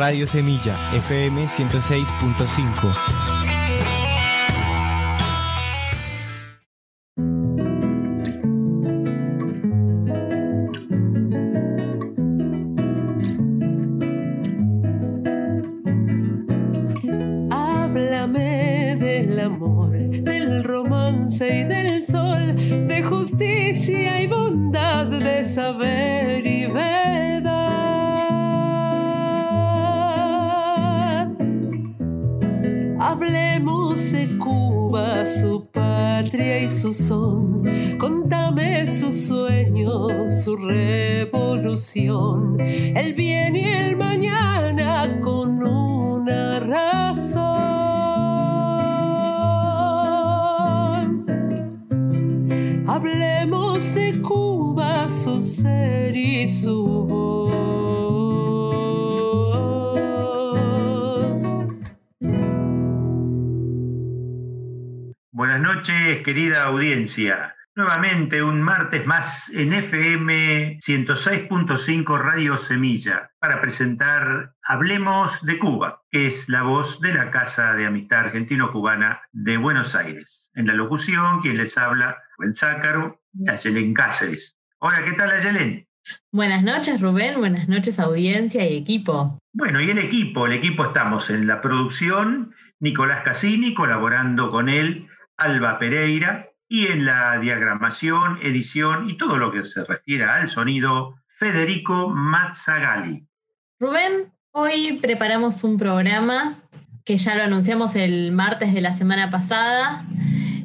Radio Semilla, FM 106.5. audiencia. Nuevamente un martes más en FM 106.5 Radio Semilla para presentar Hablemos de Cuba, que es la voz de la Casa de Amistad Argentino-Cubana de Buenos Aires. En la locución, quien les habla, Rubén Zácaro Ayelen Cáceres. Hola, ¿qué tal Ayelen? Buenas noches, Rubén. Buenas noches, audiencia y equipo. Bueno, y el equipo, el equipo estamos en la producción, Nicolás Cassini, colaborando con él, Alba Pereira, y en la diagramación, edición y todo lo que se refiere al sonido, Federico Mazzagalli. Rubén, hoy preparamos un programa que ya lo anunciamos el martes de la semana pasada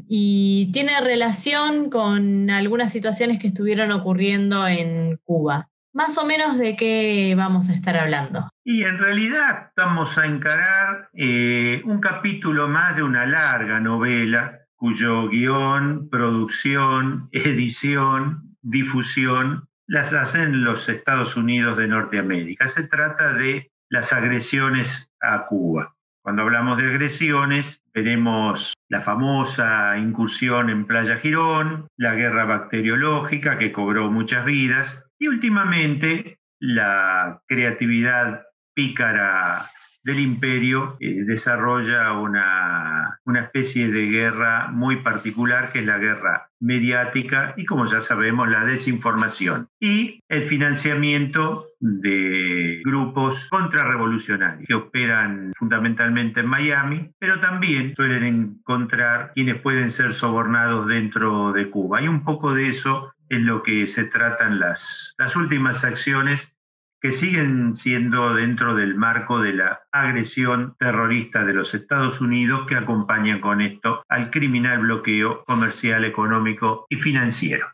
y tiene relación con algunas situaciones que estuvieron ocurriendo en Cuba. Más o menos de qué vamos a estar hablando. Y en realidad vamos a encarar eh, un capítulo más de una larga novela cuyo guion, producción, edición, difusión las hacen los Estados Unidos de Norteamérica. Se trata de las agresiones a Cuba. Cuando hablamos de agresiones, veremos la famosa incursión en Playa Girón, la guerra bacteriológica que cobró muchas vidas y últimamente la creatividad pícara del imperio eh, desarrolla una, una especie de guerra muy particular que es la guerra mediática y como ya sabemos la desinformación y el financiamiento de grupos contrarrevolucionarios que operan fundamentalmente en Miami, pero también suelen encontrar quienes pueden ser sobornados dentro de Cuba. Y un poco de eso es lo que se tratan las, las últimas acciones que siguen siendo dentro del marco de la agresión terrorista de los Estados Unidos que acompaña con esto al criminal bloqueo comercial, económico y financiero.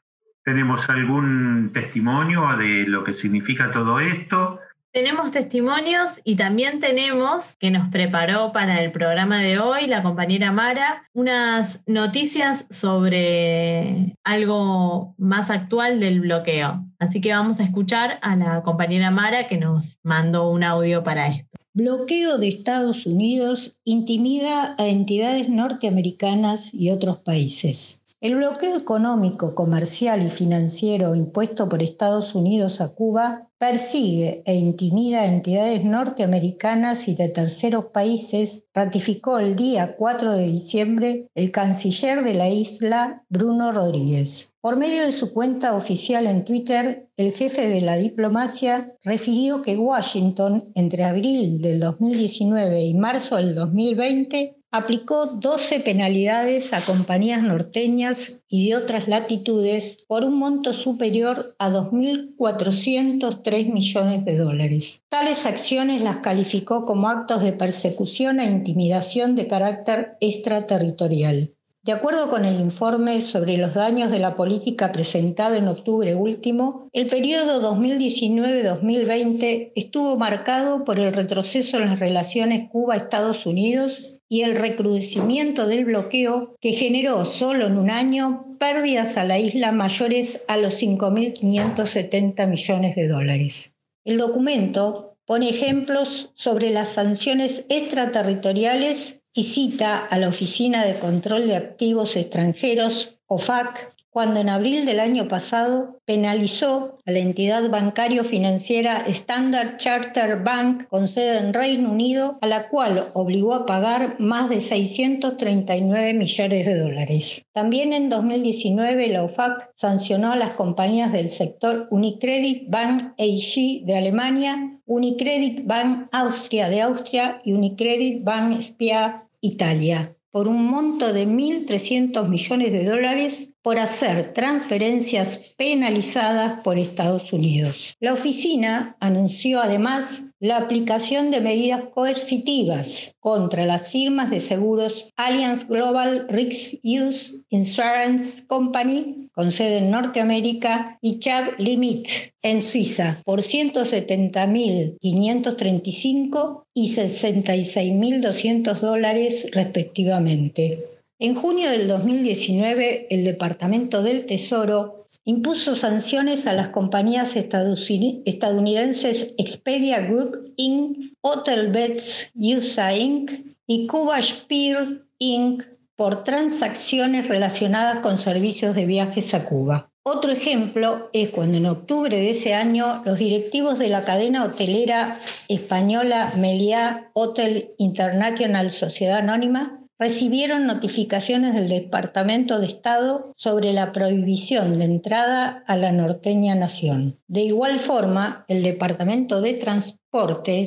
¿Tenemos algún testimonio de lo que significa todo esto? Tenemos testimonios y también tenemos, que nos preparó para el programa de hoy la compañera Mara, unas noticias sobre algo más actual del bloqueo. Así que vamos a escuchar a la compañera Mara que nos mandó un audio para esto. Bloqueo de Estados Unidos intimida a entidades norteamericanas y otros países. El bloqueo económico, comercial y financiero impuesto por Estados Unidos a Cuba persigue e intimida a entidades norteamericanas y de terceros países, ratificó el día 4 de diciembre el canciller de la isla, Bruno Rodríguez. Por medio de su cuenta oficial en Twitter, el jefe de la diplomacia refirió que Washington, entre abril del 2019 y marzo del 2020, aplicó 12 penalidades a compañías norteñas y de otras latitudes por un monto superior a 2.403 millones de dólares. Tales acciones las calificó como actos de persecución e intimidación de carácter extraterritorial. De acuerdo con el informe sobre los daños de la política presentado en octubre último, el periodo 2019-2020 estuvo marcado por el retroceso en las relaciones Cuba-Estados Unidos y el recrudecimiento del bloqueo que generó solo en un año pérdidas a la isla mayores a los 5.570 millones de dólares. El documento pone ejemplos sobre las sanciones extraterritoriales y cita a la Oficina de Control de Activos Extranjeros, OFAC, cuando en abril del año pasado penalizó a la entidad bancario-financiera Standard Charter Bank con sede en Reino Unido, a la cual obligó a pagar más de 639 millones de dólares. También en 2019 la OFAC sancionó a las compañías del sector Unicredit Bank AG de Alemania, Unicredit Bank Austria de Austria y Unicredit Bank SPIA Italia por un monto de 1.300 millones de dólares por hacer transferencias penalizadas por Estados Unidos. La oficina anunció además la aplicación de medidas coercitivas contra las firmas de seguros Allianz Global Risk Use Insurance Company, con sede en Norteamérica, y Chubb Limit en Suiza, por 170.535 y 66.200 dólares respectivamente. En junio del 2019, el Departamento del Tesoro impuso sanciones a las compañías estadounidenses Expedia Group Inc., Hotelbeds USA Inc. y Cuba Spear Inc. por transacciones relacionadas con servicios de viajes a Cuba. Otro ejemplo es cuando en octubre de ese año los directivos de la cadena hotelera española Meliá Hotel International Sociedad Anónima recibieron notificaciones del Departamento de Estado sobre la prohibición de entrada a la norteña nación. De igual forma, el Departamento de Transporte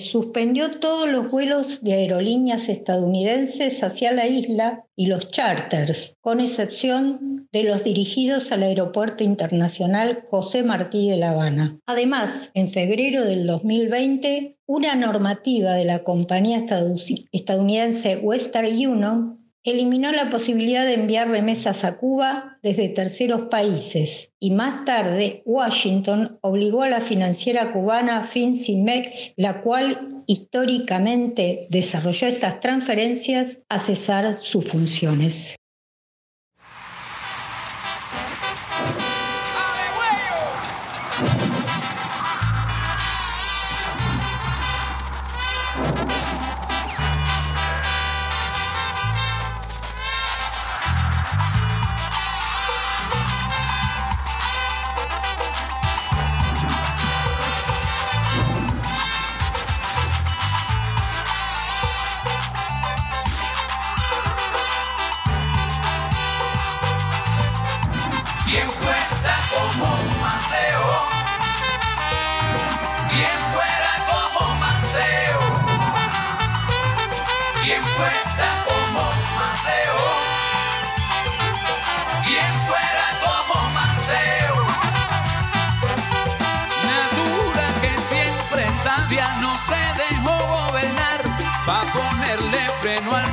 suspendió todos los vuelos de aerolíneas estadounidenses hacia la isla y los charters, con excepción de los dirigidos al Aeropuerto Internacional José Martí de La Habana. Además, en febrero del 2020, una normativa de la compañía estadounidense Western Union eliminó la posibilidad de enviar remesas a Cuba desde terceros países y más tarde Washington obligó a la financiera cubana FinCimex, la cual históricamente desarrolló estas transferencias, a cesar sus funciones.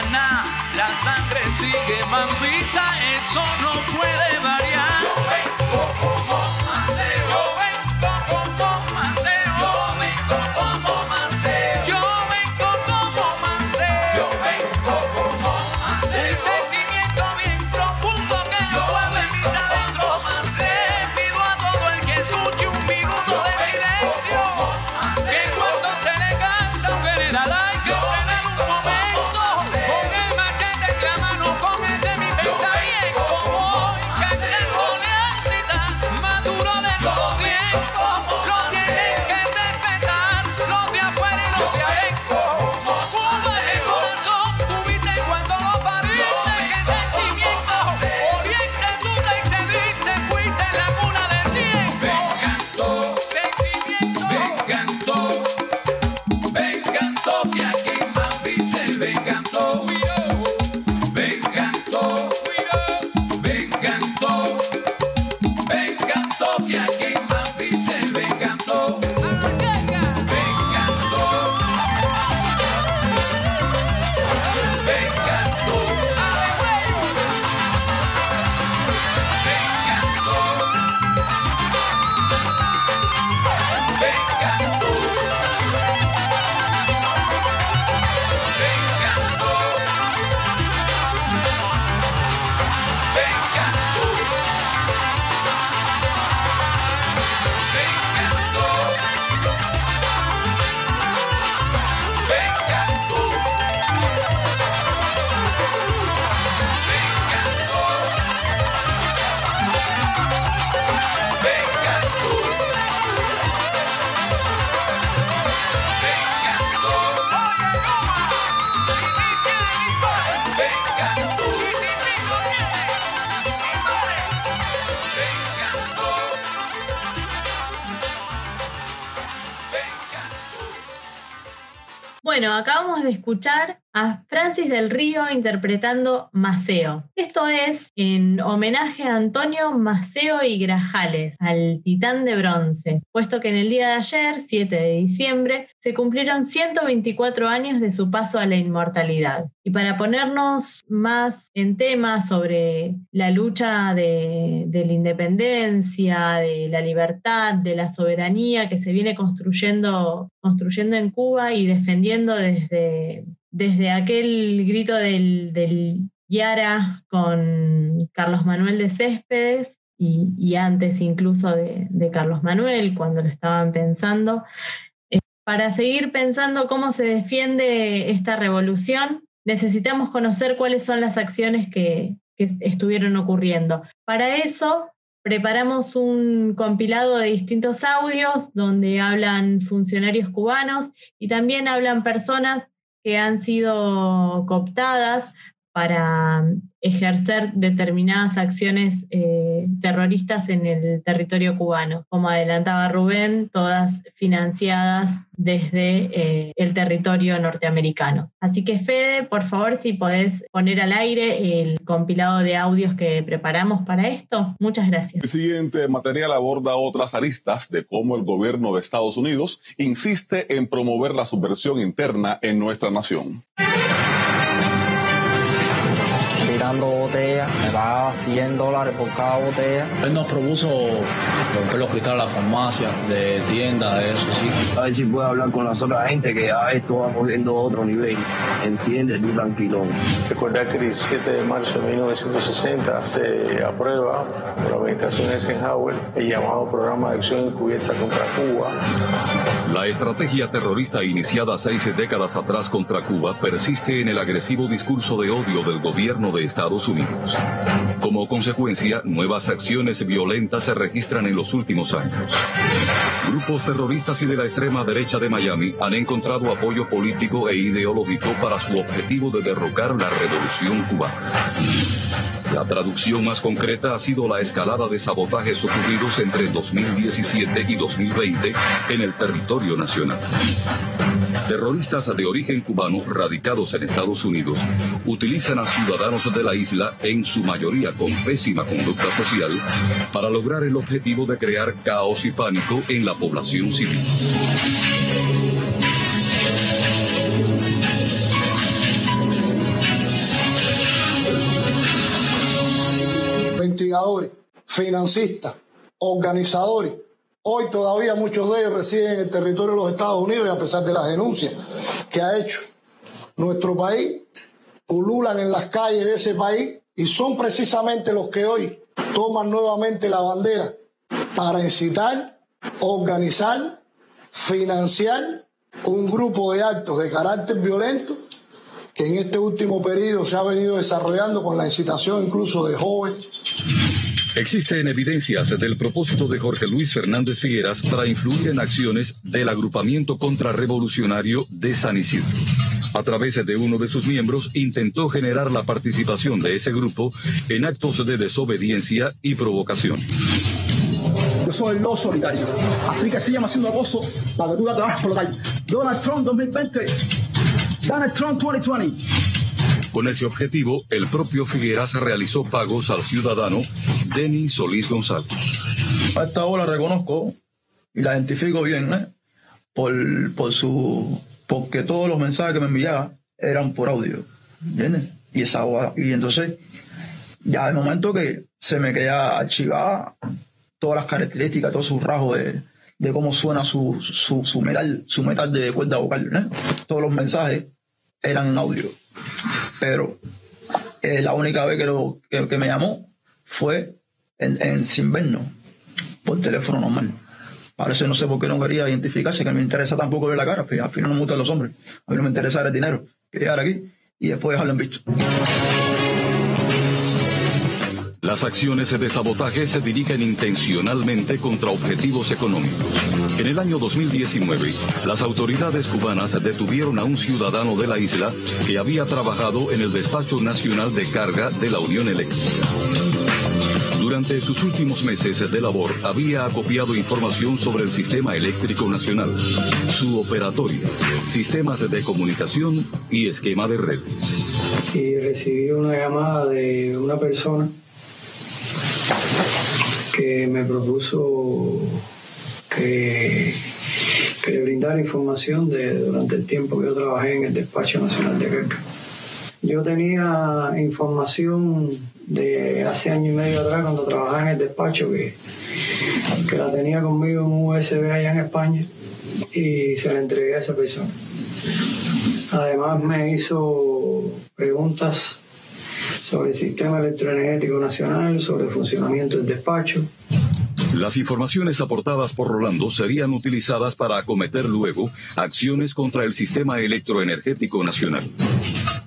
La sangre sigue mambiza, eso no puede variar. De escuchar Francis del Río interpretando Maceo. Esto es en homenaje a Antonio Maceo y Grajales, al titán de bronce, puesto que en el día de ayer, 7 de diciembre, se cumplieron 124 años de su paso a la inmortalidad. Y para ponernos más en tema sobre la lucha de, de la independencia, de la libertad, de la soberanía que se viene construyendo, construyendo en Cuba y defendiendo desde desde aquel grito del, del Yara con Carlos Manuel de Céspedes y, antes incluso de, Carlos Manuel, cuando lo estaban pensando, eh, para seguir pensando cómo se defiende esta revolución, necesitamos conocer cuáles son las acciones que, que estuvieron ocurriendo. Para eso preparamos un compilado de distintos audios donde hablan funcionarios cubanos y también hablan personas que han sido cooptadas para ejercer determinadas acciones eh, terroristas en el territorio cubano. Como adelantaba Rubén, todas financiadas desde eh, el territorio norteamericano. Así que Fede, por favor, si podés poner al aire el compilado de audios que preparamos para esto. Muchas gracias. El siguiente material aborda otras aristas de cómo el gobierno de Estados Unidos insiste en promover la subversión interna en nuestra nación tirando botellas, me paga 100 dólares por cada botella. Él nos propuso romper los cristales de la farmacia, de tiendas, de eso, sí. A ver si puede hablar con las otras gente que ya esto va cogiendo otro nivel. Entiende, tú tranquilo. Recordar que el 17 de marzo de 1960 se aprueba por la administración Eisenhower el llamado Programa de Acción Encubierta contra Cuba. La estrategia terrorista iniciada seis décadas atrás contra Cuba persiste en el agresivo discurso de odio del gobierno de Estados Unidos. Como consecuencia, nuevas acciones violentas se registran en los últimos años. Grupos terroristas y de la extrema derecha de Miami han encontrado apoyo político e ideológico para su objetivo de derrocar la revolución cubana. La traducción más concreta ha sido la escalada de sabotajes ocurridos entre 2017 y 2020 en el territorio nacional. Terroristas de origen cubano radicados en Estados Unidos utilizan a ciudadanos de la isla, en su mayoría con pésima conducta social, para lograr el objetivo de crear caos y pánico en la población civil. Investigadores, financistas, organizadores. Hoy todavía muchos de ellos residen en el territorio de los Estados Unidos y a pesar de las denuncias que ha hecho nuestro país, pululan en las calles de ese país y son precisamente los que hoy toman nuevamente la bandera para incitar, organizar, financiar un grupo de actos de carácter violento que en este último periodo se ha venido desarrollando con la incitación incluso de jóvenes. Existen evidencias del propósito de Jorge Luis Fernández Figueras para influir en acciones del agrupamiento contrarrevolucionario de San Isidro. A través de uno de sus miembros intentó generar la participación de ese grupo en actos de desobediencia y provocación. Yo soy el lobo solitario. Así que llama que tú la por la Donald Trump 2020 Donald Trump 2020. Con ese objetivo, el propio Figueras realizó pagos al ciudadano Denis Solís González. A esta hora reconozco y la identifico bien, ¿eh? Por, por su. porque todos los mensajes que me enviaba eran por audio. ¿Entiendes? Y esa y entonces, ya de momento que se me queda archivada todas las características, todos sus rasgos de, de cómo suena su, su, su, metal, su metal de cuerda vocal. ¿eh? Todos los mensajes eran en audio. Pero eh, la única vez que, lo, que, me llamó fue en, en sin vernos, por teléfono normal. Parece no sé por qué no quería identificarse, que me interesa tampoco ver la cara. Al final no me gustan los hombres. A mí no me interesa el dinero. Que llegar aquí y después dejarlo en visto. Las acciones de sabotaje se dirigen intencionalmente contra objetivos económicos. En el año 2019, las autoridades cubanas detuvieron a un ciudadano de la isla que había trabajado en el despacho nacional de carga de la Unión Eléctrica. Durante sus últimos meses de labor había acopiado información sobre el Sistema Eléctrico Nacional, su operatorio, sistemas de comunicación y esquema de redes. Y recibí una llamada de una persona que me propuso que, que le brindara información de, durante el tiempo que yo trabajé en el Despacho Nacional de Queca. Yo tenía información de hace año y medio atrás cuando trabajaba en el despacho que, que la tenía conmigo en un USB allá en España y se la entregué a esa persona. Además me hizo preguntas sobre el sistema electroenergético nacional, sobre el funcionamiento del despacho. Las informaciones aportadas por Rolando serían utilizadas para acometer luego acciones contra el sistema electroenergético nacional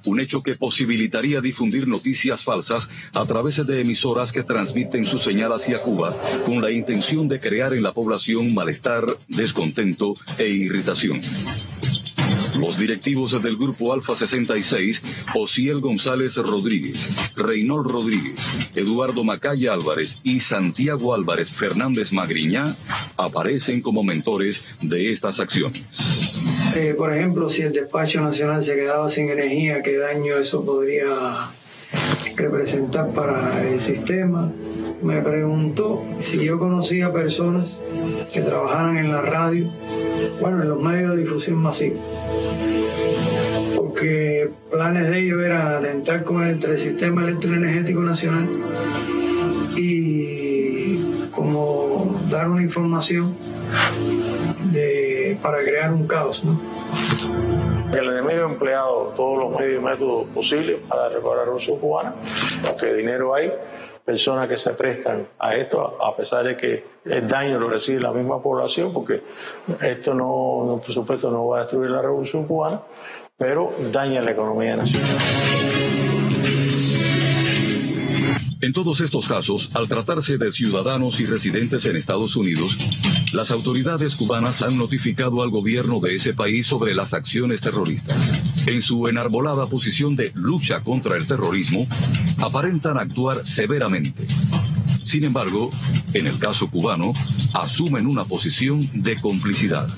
un hecho que posibilitaría difundir noticias falsas a través de emisoras que transmiten su señal hacia Cuba con la intención de crear en la población malestar, descontento e irritación. Los directivos del Grupo Alfa 66, Osiel González Rodríguez, Reynold Rodríguez, Eduardo Macaya Álvarez y Santiago Álvarez Fernández Magriñá aparecen como mentores de estas acciones. Eh, por ejemplo, si el despacho nacional se quedaba sin energía, ¿qué daño eso podría representar para el sistema? Me preguntó si yo conocía personas que trabajaran en la radio, bueno, en los medios de difusión masiva. Porque planes de ellos eran alentar con el, el sistema electroenergético nacional y como dar una información para crear un caos. ¿no? El enemigo ha empleado todos los medios y métodos posibles para reparar la Revolución Cubana, porque dinero hay, personas que se prestan a esto, a pesar de que el daño lo recibe la misma población, porque esto no, por supuesto, no va a destruir la Revolución Cubana, pero daña la economía nacional. En todos estos casos, al tratarse de ciudadanos y residentes en Estados Unidos, las autoridades cubanas han notificado al gobierno de ese país sobre las acciones terroristas. En su enarbolada posición de lucha contra el terrorismo, aparentan actuar severamente. Sin embargo, en el caso cubano, asumen una posición de complicidad.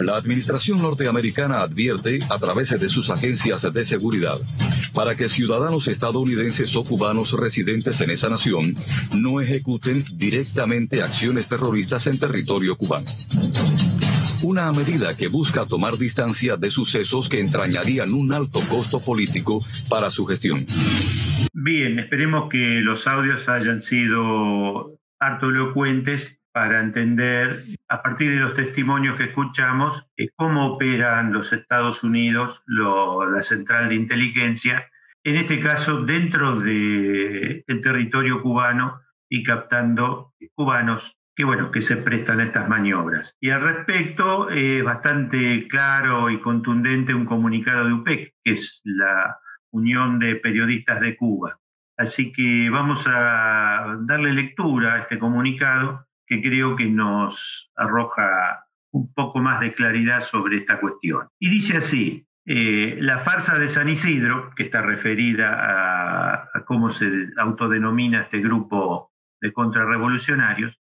La administración norteamericana advierte, a través de sus agencias de seguridad, para que ciudadanos estadounidenses o cubanos residentes en esa nación no ejecuten directamente acciones terroristas en territorio cubano. Una medida que busca tomar distancia de sucesos que entrañarían un alto costo político para su gestión. Bien, esperemos que los audios hayan sido harto elocuentes para entender, a partir de los testimonios que escuchamos, eh, cómo operan los Estados Unidos, la central de inteligencia, en este caso dentro del territorio cubano y captando cubanos que, bueno, que se prestan a estas maniobras. Y al respecto, es bastante claro y contundente un comunicado de UPEC, que es la Unión de Periodistas de Cuba. Así que vamos a darle lectura a este comunicado que creo que nos arroja un poco más de claridad sobre esta cuestión. Y dice así, eh, la farsa de San Isidro, que está referida a, a, cómo se autodenomina este grupo de contrarrevolucionarios,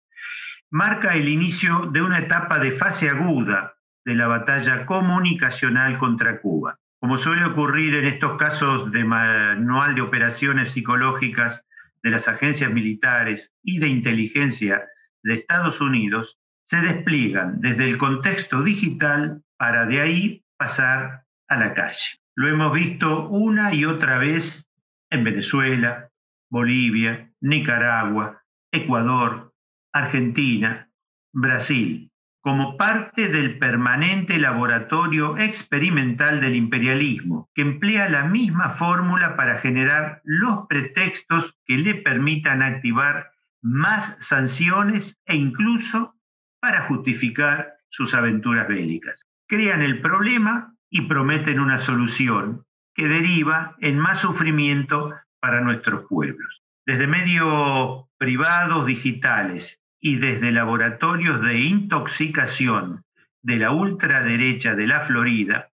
marca el inicio de una etapa de fase aguda de la batalla comunicacional contra Cuba. Como suele ocurrir en estos casos de manual de operaciones psicológicas de las agencias militares y de inteligencia de Estados Unidos se despliegan desde el contexto digital para de ahí pasar a la calle. Lo hemos visto una y otra vez en Venezuela, Bolivia, Nicaragua, Ecuador, Argentina, Brasil, como parte del permanente laboratorio experimental del imperialismo, que emplea la misma fórmula para generar los pretextos que le permitan activar más sanciones e incluso para justificar sus aventuras bélicas. Crean el problema y prometen una solución que deriva en más sufrimiento para nuestros pueblos. Desde medios privados digitales y desde laboratorios de intoxicación de la ultraderecha de la Florida,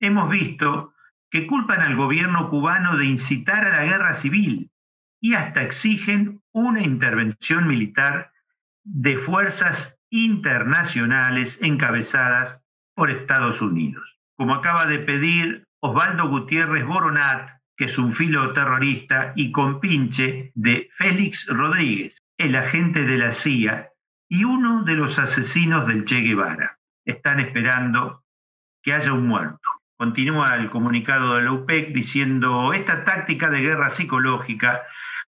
hemos visto que culpan al gobierno cubano de incitar a la guerra civil y hasta exigen una intervención militar de fuerzas internacionales encabezadas por Estados Unidos. Como acaba de pedir Osvaldo Gutiérrez Boronat, que es un filo terrorista y compinche de Félix Rodríguez, el agente de la CIA y uno de los asesinos del Che Guevara. Están esperando que haya un muerto. Continúa el comunicado de la UPEC diciendo, esta táctica de guerra psicológica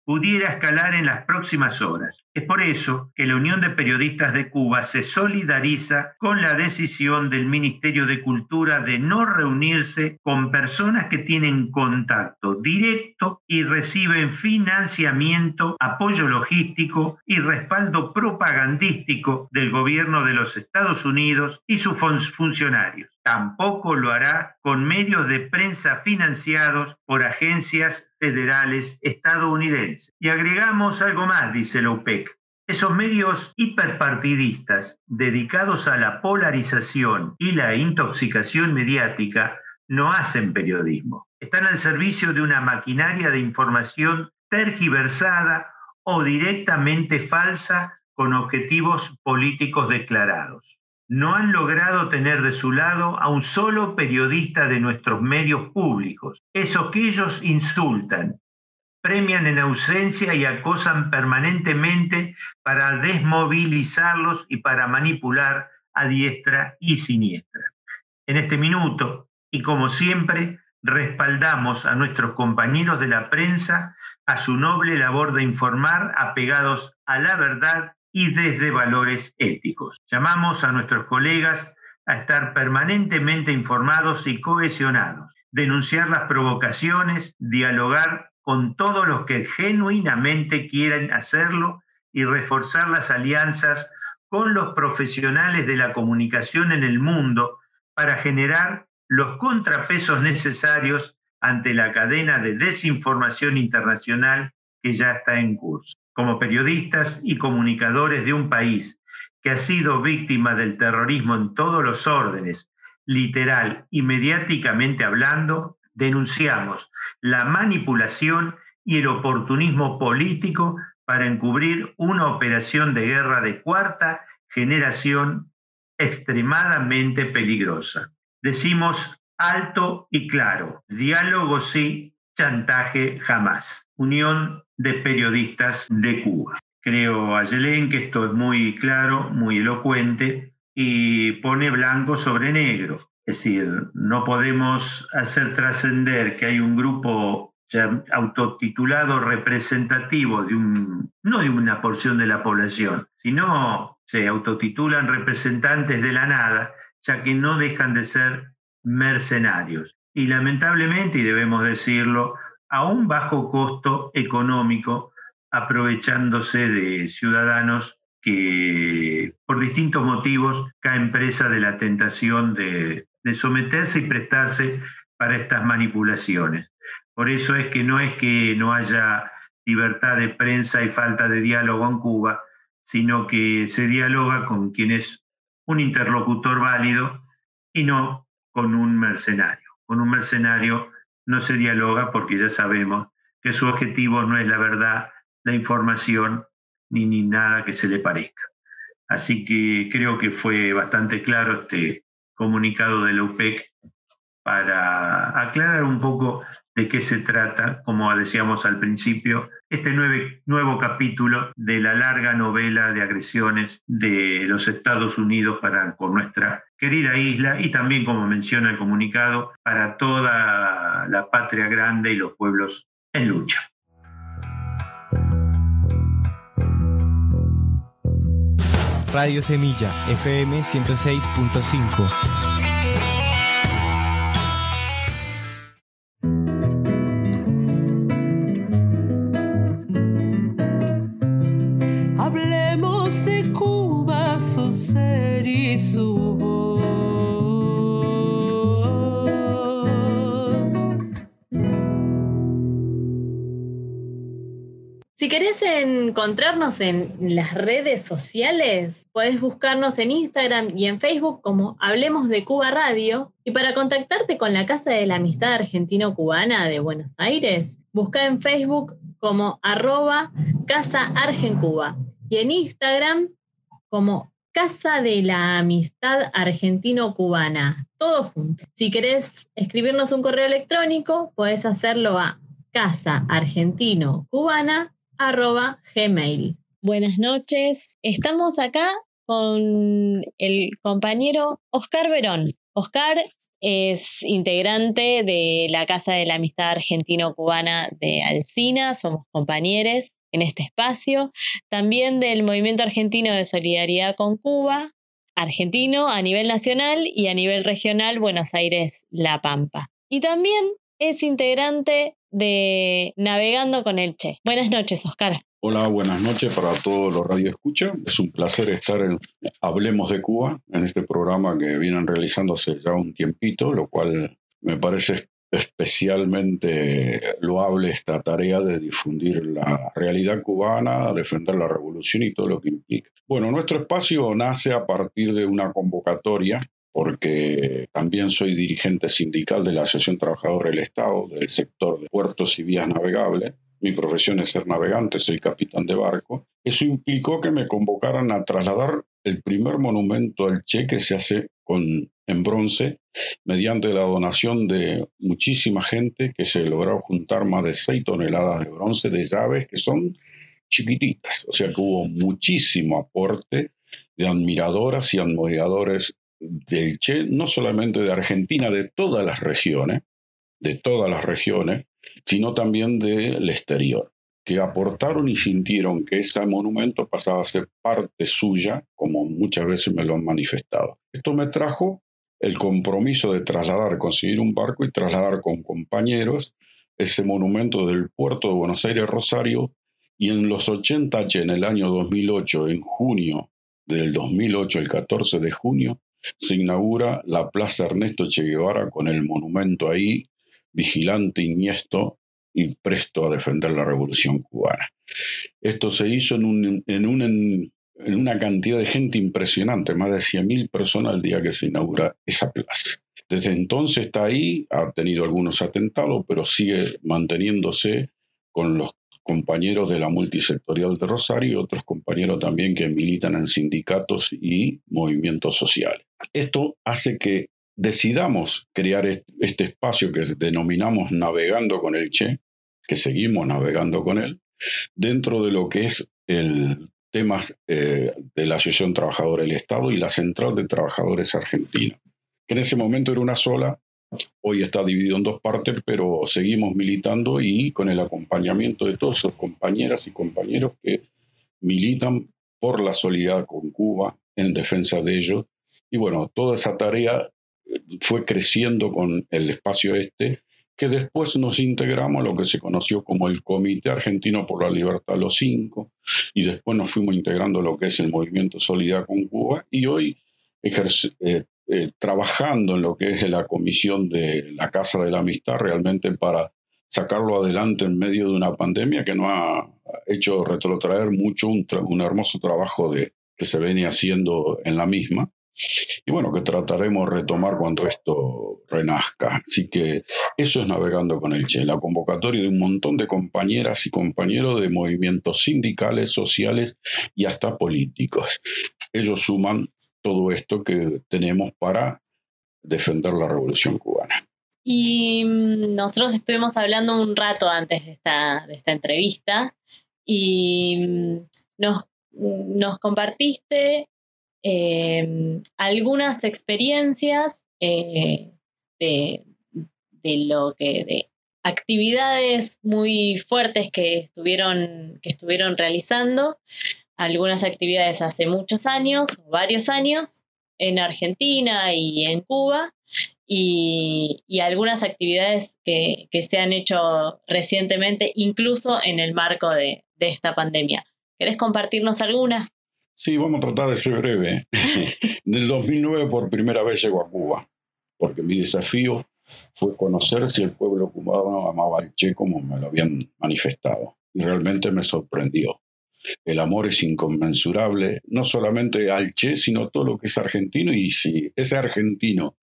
pudiera escalar en las próximas horas. Es por eso que la Unión de Periodistas de Cuba se solidariza con la decisión del Ministerio de Cultura de no reunirse con personas que tienen contacto directo y reciben financiamiento, apoyo logístico y respaldo propagandístico del gobierno de los Estados Unidos y sus funcionarios. Tampoco lo hará con medios de prensa financiados por agencias federales estadounidenses. Y agregamos algo más, dice la UPEC. Esos medios hiperpartidistas dedicados a la polarización y la intoxicación mediática no hacen periodismo. Están al servicio de una maquinaria de información tergiversada o directamente falsa con objetivos políticos declarados no han logrado tener de su lado a un solo periodista de nuestros medios públicos, esos que ellos insultan, premian en ausencia y acosan permanentemente para desmovilizarlos y para manipular a diestra y siniestra. En este minuto, y como siempre, respaldamos a nuestros compañeros de la prensa a su noble labor de informar apegados a la verdad y desde valores éticos. Llamamos a nuestros colegas a estar permanentemente informados y cohesionados, denunciar las provocaciones, dialogar con todos los que genuinamente quieren hacerlo y reforzar las alianzas con los profesionales de la comunicación en el mundo para generar los contrapesos necesarios ante la cadena de desinformación internacional que ya está en curso como periodistas y comunicadores de un país que ha sido víctima del terrorismo en todos los órdenes, literal y mediáticamente hablando, denunciamos la manipulación y el oportunismo político para encubrir una operación de guerra de cuarta generación extremadamente peligrosa. Decimos alto y claro, diálogo sí, chantaje jamás. Unión de Periodistas de Cuba. Creo, Ayelén, que esto es muy claro, muy elocuente y pone blanco sobre negro. Es decir, no podemos hacer trascender que hay un grupo autotitulado representativo de un, no de una porción de la población, sino se autotitulan representantes de la nada, ya que no dejan de ser mercenarios. Y lamentablemente, y debemos decirlo, a un bajo costo económico, aprovechándose de ciudadanos que por distintos motivos caen presa de la tentación de, someterse y prestarse para estas manipulaciones. Por eso es que no es que no haya libertad de prensa y falta de diálogo en Cuba, sino que se dialoga con quien es un interlocutor válido y no con un mercenario, con un mercenario no se dialoga porque ya sabemos que su objetivo no es la verdad, la información, ni, ni nada que se le parezca. Así que creo que fue bastante claro este comunicado de la UPEC para aclarar un poco de qué se trata, como decíamos al principio, este nuevo capítulo de la larga novela de agresiones de los Estados Unidos para con nuestra querida isla y también, como menciona el comunicado, para toda la patria grande y los pueblos en lucha. Radio Semilla, FM 106.5. encontrarnos en las redes sociales, puedes buscarnos en Instagram y en Facebook como Hablemos de Cuba Radio. Y para contactarte con la Casa de la Amistad Argentino-Cubana de Buenos Aires, Busca en Facebook como arroba Casa Argencuba y en Instagram como Casa de la Amistad Argentino-Cubana. Todo junto. Si querés escribirnos un correo electrónico, podés hacerlo a casaargentinocubana.gmail. Buenas noches. Estamos acá con el compañero Oscar Verón. Oscar es integrante de la Casa de la Amistad Argentino-Cubana de Alcina, somos compañeros en este espacio, también del Movimiento Argentino de Solidaridad con Cuba, argentino a nivel nacional y a nivel regional Buenos Aires, La Pampa. Y también es integrante de Navegando con el Che. Buenas noches, Oscar. Hola, buenas noches para todos los Radio Escucha. Es un placer estar en Hablemos de Cuba, en este programa que vienen realizando hace ya un tiempito, lo cual me parece especialmente loable esta tarea de difundir la realidad cubana, defender la revolución y todo lo que implica. Bueno, nuestro espacio nace a partir de una convocatoria porque también soy dirigente sindical de la Asociación Trabajadora del Estado del sector de puertos y vías navegables. Mi profesión es ser navegante, soy capitán de barco, eso implicó que me convocaran a trasladar el primer monumento al Che que se hace con, en bronce mediante la donación de muchísima gente que se logró juntar más de 6 toneladas de bronce de llaves que son chiquititas, o sea que hubo muchísimo aporte de admiradoras y admiradores del Che, no solamente de Argentina, de todas las regiones, de todas las regiones, sino también del exterior, que aportaron y sintieron que ese monumento pasaba a ser parte suya, como muchas veces me lo han manifestado. Esto me trajo el compromiso de trasladar, conseguir un barco y trasladar con compañeros ese monumento del puerto de Buenos Aires Rosario y en los 80 en el año 2008, en junio del 2008, el 14 de junio, se inaugura la Plaza Ernesto Che Guevara con el monumento ahí vigilante, iniesto y presto a defender la revolución cubana. Esto se hizo en, en, una cantidad de gente impresionante, más de 100.000 personas el día que se inaugura esa plaza. Desde entonces está ahí, ha tenido algunos atentados, pero sigue manteniéndose con los compañeros de la multisectorial de Rosario y otros compañeros también que militan en sindicatos y movimientos sociales. Esto hace que decidamos crear este espacio que denominamos Navegando con el Che, que seguimos navegando con él, dentro de lo que es el tema eh, de la Asociación Trabajadora del Estado y la Central de Trabajadores Argentinos, que en ese momento era una sola, hoy está dividido en dos partes, pero seguimos militando y con el acompañamiento de todos sus compañeras y compañeros que militan por la solidaridad con Cuba en defensa de ellos. Y bueno, toda esa tarea fue creciendo con el espacio este, que después nos integramos a lo que se conoció como el Comité Argentino por la Libertad, los cinco, y después nos fuimos integrando a lo que es el Movimiento Solidaridad con Cuba, y hoy eh, eh, trabajando en lo que es la comisión de la Casa de la Amistad, realmente para sacarlo adelante en medio de una pandemia que nos ha hecho retrotraer mucho un, un hermoso trabajo de, que se venía haciendo en la misma y bueno, que trataremos de retomar cuando esto renazca. Así que eso es Navegando con el Che, la convocatoria de un montón de compañeras y compañeros de movimientos sindicales, sociales y hasta políticos. Ellos suman todo esto que tenemos para defender la revolución cubana. Y mm, nosotros estuvimos hablando un rato antes de esta, de esta entrevista y mm, nos, nos compartiste Em, algunas experiencias eh, de, lo que de actividades muy fuertes que estuvieron, que estuvieron realizando, algunas actividades hace muchos años, varios años, en Argentina y en Cuba, y, algunas actividades que, se han hecho recientemente, incluso en el marco de, de esta pandemia. ¿Querés compartirnos alguna? Sí, vamos a tratar de ser breve. en el 2009 por primera vez llego a Cuba, porque mi desafío fue conocer si el pueblo cubano amaba al Che como me lo habían manifestado. Y realmente me sorprendió. El amor es inconmensurable, no solamente al Che, sino todo lo que es argentino. Y si ese argentino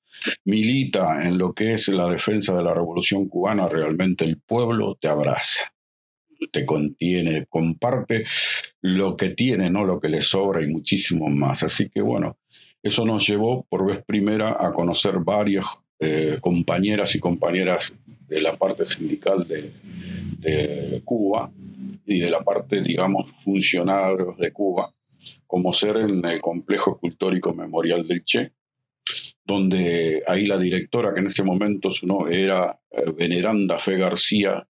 milita en lo que es la defensa de la revolución cubana, realmente el pueblo te abraza, te contiene, comparte lo que tiene, no lo que le sobra y muchísimo más. Así que bueno, eso nos llevó por vez primera a conocer varios eh, compañeras y compañeras de la parte sindical de Cuba y de la parte, digamos, funcionarios de Cuba, como ser en el complejo escultórico memorial del Che, donde ahí la directora, que en ese momento su nombre era eh, Veneranda Fe García,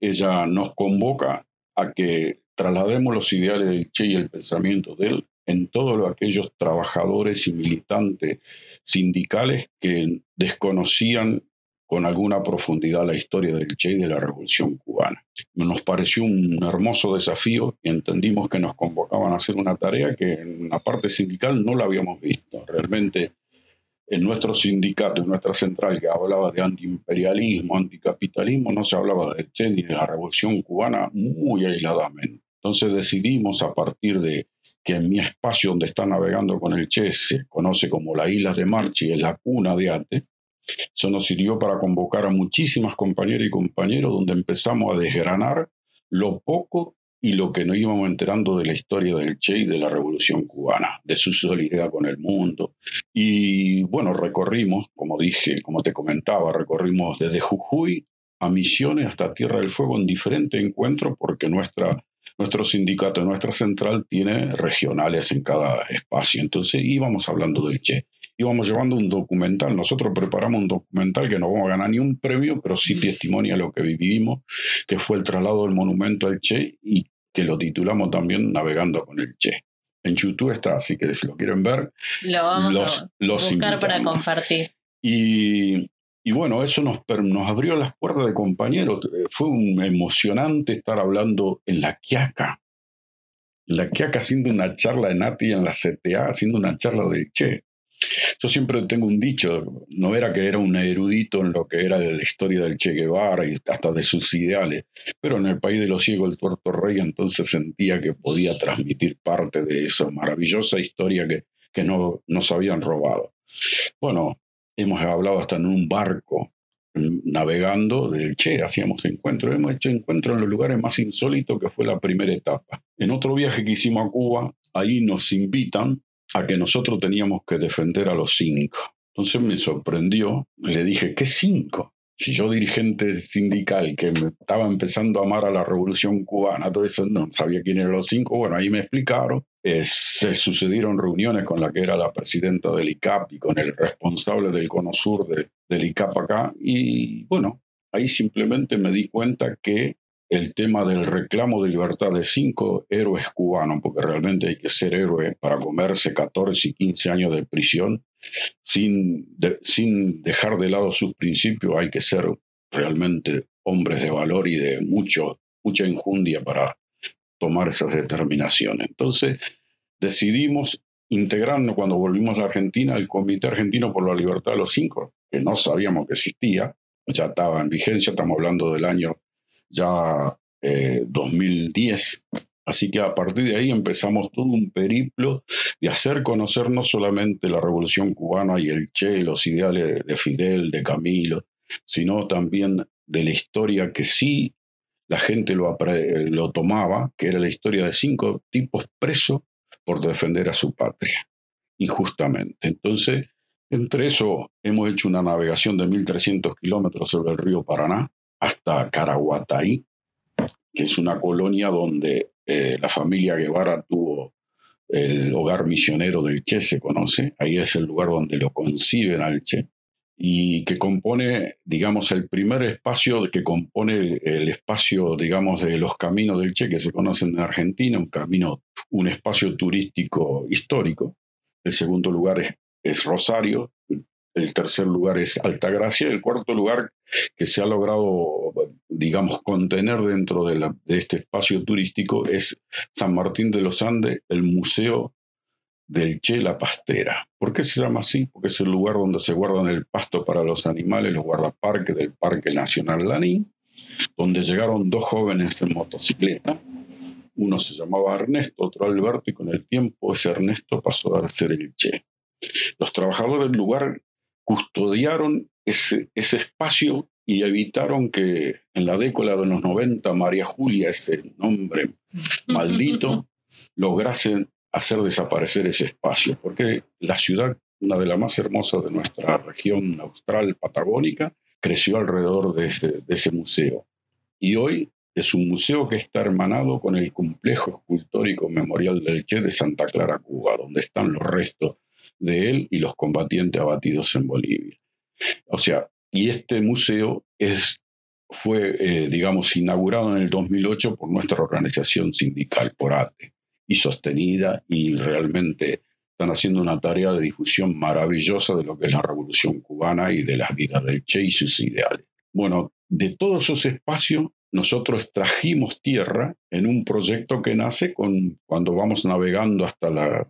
ella nos convoca a que traslademos los ideales del Che y el pensamiento de él en todos aquellos trabajadores y militantes sindicales que desconocían con alguna profundidad la historia del Che y de la Revolución cubana. Nos pareció un hermoso desafío y entendimos que nos convocaban a hacer una tarea que en la parte sindical no la habíamos visto. Realmente en nuestro sindicato, en nuestra central, que hablaba de antiimperialismo, anticapitalismo, no se hablaba del Che ni de la Revolución cubana muy aisladamente. Entonces decidimos a partir de que en mi espacio donde está navegando con el Che se conoce como la isla de Marchi, es la cuna de Ate, eso nos sirvió para convocar a muchísimas compañeras y compañeros donde empezamos a desgranar lo poco y lo que nos íbamos enterando de la historia del Che y de la Revolución cubana, de su solidaridad con el mundo. Y bueno, recorrimos, como dije, como te comentaba, recorrimos desde Jujuy a Misiones hasta Tierra del Fuego en diferentes encuentros porque nuestra, nuestro sindicato, nuestra central tiene regionales en cada espacio. Entonces íbamos hablando del Che íbamos llevando un documental. Nosotros preparamos un documental que no vamos a ganar ni un premio, pero sí testimonia lo que vivimos, que fue el traslado del monumento al Che y que lo titulamos también Navegando con el Che. En YouTube está, así que si lo quieren ver, lo vamos a buscar para compartir. Y, y bueno, eso nos, nos abrió las puertas de compañeros. Fue un emocionante estar hablando en la Quiaca. En la Quiaca haciendo una charla en ATI en la CTA, haciendo una charla del Che. Yo siempre tengo un dicho, no era que era un erudito en lo que era la historia del Che Guevara y hasta de sus ideales, pero en el país de los ciegos, el tuerto rey, entonces sentía que podía transmitir parte de esa maravillosa historia que, que no nos habían robado. Bueno, hemos hablado hasta en un barco navegando del Che, hacíamos encuentros, hemos hecho encuentros en los lugares más insólitos que fue la primera etapa. En otro viaje que hicimos a Cuba, ahí nos invitan a que nosotros teníamos que defender a los cinco. Entonces me sorprendió, le dije, ¿qué cinco? Si yo dirigente sindical que me estaba empezando a amar a la revolución cubana, todo eso no sabía quién eran los cinco, bueno, ahí me explicaron, eh, se sucedieron reuniones con la que era la presidenta del ICAP y con el responsable del Cono Sur de, del ICAP acá, y bueno, ahí simplemente me di cuenta que el tema del reclamo de libertad de cinco héroes cubanos, porque realmente hay que ser héroe para comerse 14 y 15 años de prisión, sin, sin dejar de lado sus principios, hay que ser realmente hombres de valor y de mucho, mucha injundia para tomar esas determinaciones. Entonces, decidimos integrarnos cuando volvimos a Argentina al Comité Argentino por la Libertad de los Cinco, que no sabíamos que existía, ya estaba en vigencia, estamos hablando del año ya 2010. Eh, Así que a partir de ahí empezamos todo un periplo de hacer conocer no solamente la revolución cubana y el Che, los ideales de Fidel, de Camilo, sino también de la historia que sí la gente lo, lo tomaba, que era la historia de cinco tipos presos por defender a su patria, injustamente. Entonces, entre eso hemos hecho una navegación de 1.300 kilómetros sobre el río Paraná, hasta Caraguatay, que es una colonia donde eh, la familia Guevara tuvo el hogar misionero del Che, se conoce, ahí es el lugar donde lo conciben al Che, y que compone, digamos, el primer espacio que compone el, espacio, digamos, de los caminos del Che que se conocen en Argentina, un camino, un espacio turístico histórico. El segundo lugar es, Rosario, tercer lugar es Altagracia, el cuarto lugar que se ha logrado, digamos, contener dentro de, este espacio turístico es San Martín de los Andes, el Museo del Che La Pastera. ¿Por qué se llama así? Porque es el lugar donde se guardan el pasto para los animales, los guardaparques del Parque Nacional Lanín, donde llegaron dos jóvenes en motocicleta. Uno se llamaba Ernesto, otro Alberto, y con el tiempo ese Ernesto pasó a ser el Che. Los trabajadores del lugar custodiaron ese, ese espacio y evitaron que en la década de los 90 María Julia, ese nombre maldito, lograse hacer desaparecer ese espacio, porque la ciudad, una de las más hermosas de nuestra región austral patagónica, creció alrededor de ese, de ese museo. Y hoy es un museo que está hermanado con el complejo escultórico memorial del Che de Santa Clara, Cuba, donde están los restos de él y los combatientes abatidos en Bolivia. O sea, y este museo es, fue, eh, digamos, inaugurado en el 2008 por nuestra organización sindical, por ATE, y sostenida y realmente están haciendo una tarea de difusión maravillosa de lo que es la revolución cubana y de las vidas del Che y sus ideales. Bueno, de todos esos espacios nosotros trajimos tierra en un proyecto que nace con, cuando vamos navegando hasta la,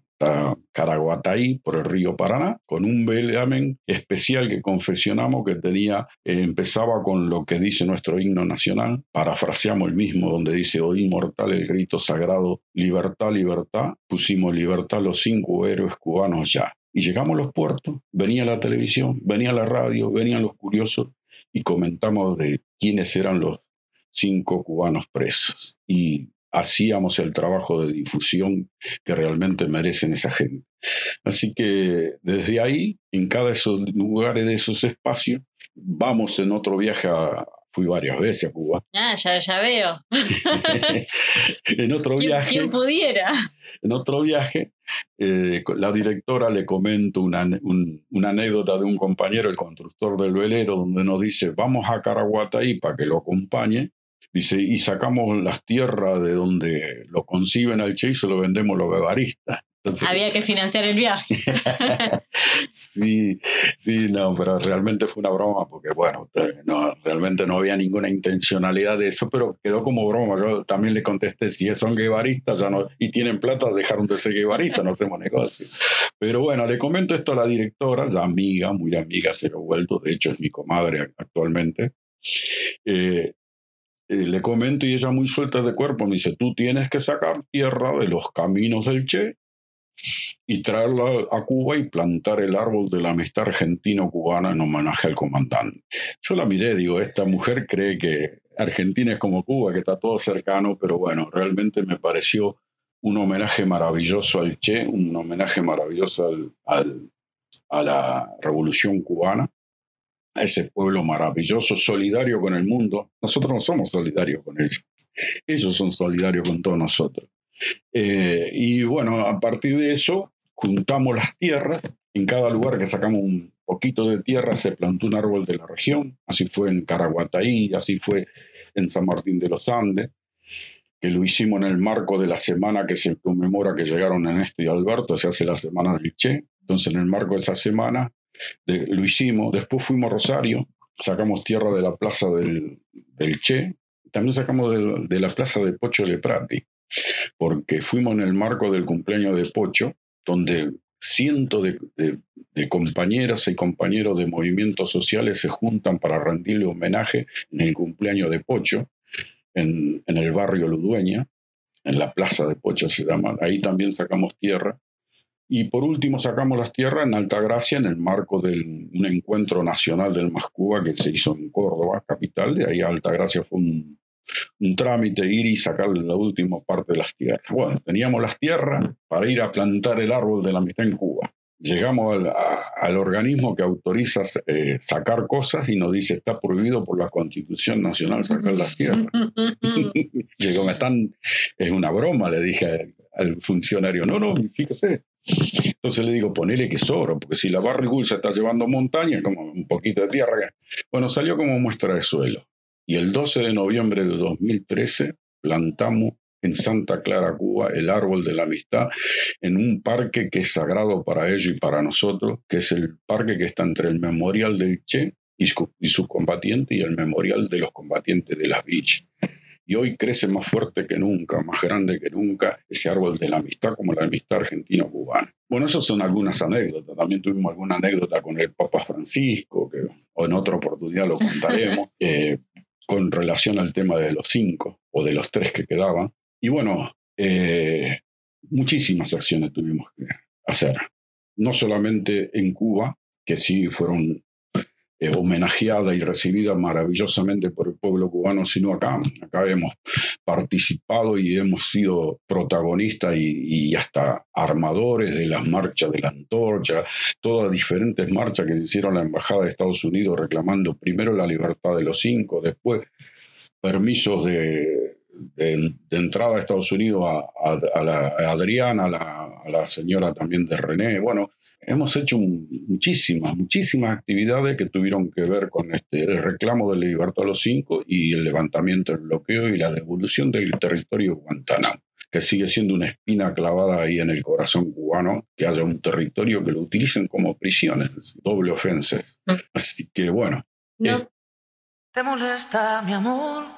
Caraguatay por el río Paraná, con un velamen especial que confeccionamos que tenía, eh, empezaba con lo que dice nuestro himno nacional, parafraseamos el mismo donde dice, hoy inmortal el grito sagrado, libertad, libertad, pusimos libertad los cinco héroes cubanos ya. Y llegamos a los puertos, venía la televisión, venía la radio, venían los curiosos y comentamos de quiénes eran los cinco cubanos presos. Y hacíamos el trabajo de difusión que realmente merecen esa gente. Así que desde ahí, en cada de esos lugares, de esos espacios, vamos en otro viaje a, fui varias veces a Cuba. Ah, ya, ya veo. en otro viaje. ¿Quién pudiera? En otro viaje, eh, la directora le comento una, una, anécdota de un compañero, el constructor del velero, donde nos dice, vamos a Caraguatay para que lo acompañe. Dice, y sacamos las tierras de donde lo conciben al Che y se lo vendemos los bebaristas. Había que financiar el viaje. sí, sí, no, pero realmente fue una broma porque, bueno, no, realmente no había ninguna intencionalidad de eso, pero quedó como broma. Yo también le contesté, si son guevaristas ya no, y tienen plata, dejaron de ser guevaristas, no hacemos negocio. Pero bueno, le comento esto a la directora, ya amiga, muy amiga, se lo vuelto, de hecho es mi comadre actualmente. Eh, eh, le comento y ella muy suelta de cuerpo me dice, tú tienes que sacar tierra de los caminos del Che y traerla a Cuba y plantar el árbol de la amistad argentino-cubana en homenaje al comandante. Yo la miré, digo, esta mujer cree que Argentina es como Cuba, que está todo cercano, pero bueno, realmente me pareció un homenaje maravilloso al Che, un homenaje maravilloso al, a la revolución cubana a ese pueblo maravilloso, solidario con el mundo. Nosotros no somos solidarios con ellos, ellos son solidarios con todos nosotros. Eh, y bueno, a partir de eso, juntamos las tierras. En cada lugar que sacamos un poquito de tierra se plantó un árbol de la región. Así fue en Caraguataí, así fue en San Martín de los Andes, que lo hicimos en el marco de la semana que se conmemora que llegaron Ernesto y Alberto, se hace la semana del Che. Entonces, en el marco de esa semana lo hicimos. Después fuimos a Rosario, sacamos tierra de la plaza del, del Che, también sacamos de, de, la plaza de Pocho de Prati, porque fuimos en el marco del cumpleaños de Pocho, donde cientos de, de, compañeras y compañeros de movimientos sociales se juntan para rendirle homenaje en el cumpleaños de Pocho, en, en el barrio Ludueña, en la plaza de Pocho se llama, ahí también sacamos tierra. Y por último sacamos las tierras en Altagracia en el marco de un encuentro nacional del Mascuba que se hizo en Córdoba, capital. De ahí a Altagracia fue un, un trámite ir y sacar la última parte de las tierras. Bueno, teníamos las tierras para ir a plantar el árbol de la amistad en Cuba. Llegamos al, organismo que autoriza eh, sacar cosas y nos dice está prohibido por la Constitución Nacional sacar las tierras. Llegó, me están, es una broma, le dije al, funcionario. No, no, fíjese, entonces le digo, ponele que sobra, porque si la barrigul se está llevando montaña, como un poquito de tierra. Bueno, salió como muestra de suelo. Y el 12 de noviembre de 2013 plantamos en Santa Clara, Cuba, el árbol de la amistad en un parque que es sagrado para ellos y para nosotros, que es el parque que está entre el Memorial del Che y, sus combatientes y el Memorial de los combatientes de la Beach. Y hoy crece más fuerte que nunca, más grande que nunca, ese árbol de la amistad como la amistad argentino-cubana. Bueno, esas son algunas anécdotas. También tuvimos alguna anécdota con el Papa Francisco, que o en otra oportunidad lo contaremos. Eh, con relación al tema de los cinco o de los tres que quedaban. Y bueno, eh, muchísimas acciones tuvimos que hacer, no solamente en Cuba, que sí fueron eh, homenajeada y recibida maravillosamente por el pueblo cubano, sino acá. Acá hemos participado y hemos sido protagonistas y, hasta armadores de las marchas de la antorcha, todas diferentes marchas que se hicieron la Embajada de Estados Unidos reclamando primero la libertad de los cinco, después permisos de, de, entrada a Estados Unidos a, la, Adriana, a la, señora también de René. Bueno, hemos hecho muchísimas, muchísimas actividades que tuvieron que ver con este, el reclamo de la libertad de los cinco y el levantamiento del bloqueo y la devolución del territorio Guantánamo que sigue siendo una espina clavada ahí en el corazón cubano, que haya un territorio que lo utilicen como prisiones, doble ofensa. Mm. Así que bueno. ¿Te molesta, mi amor?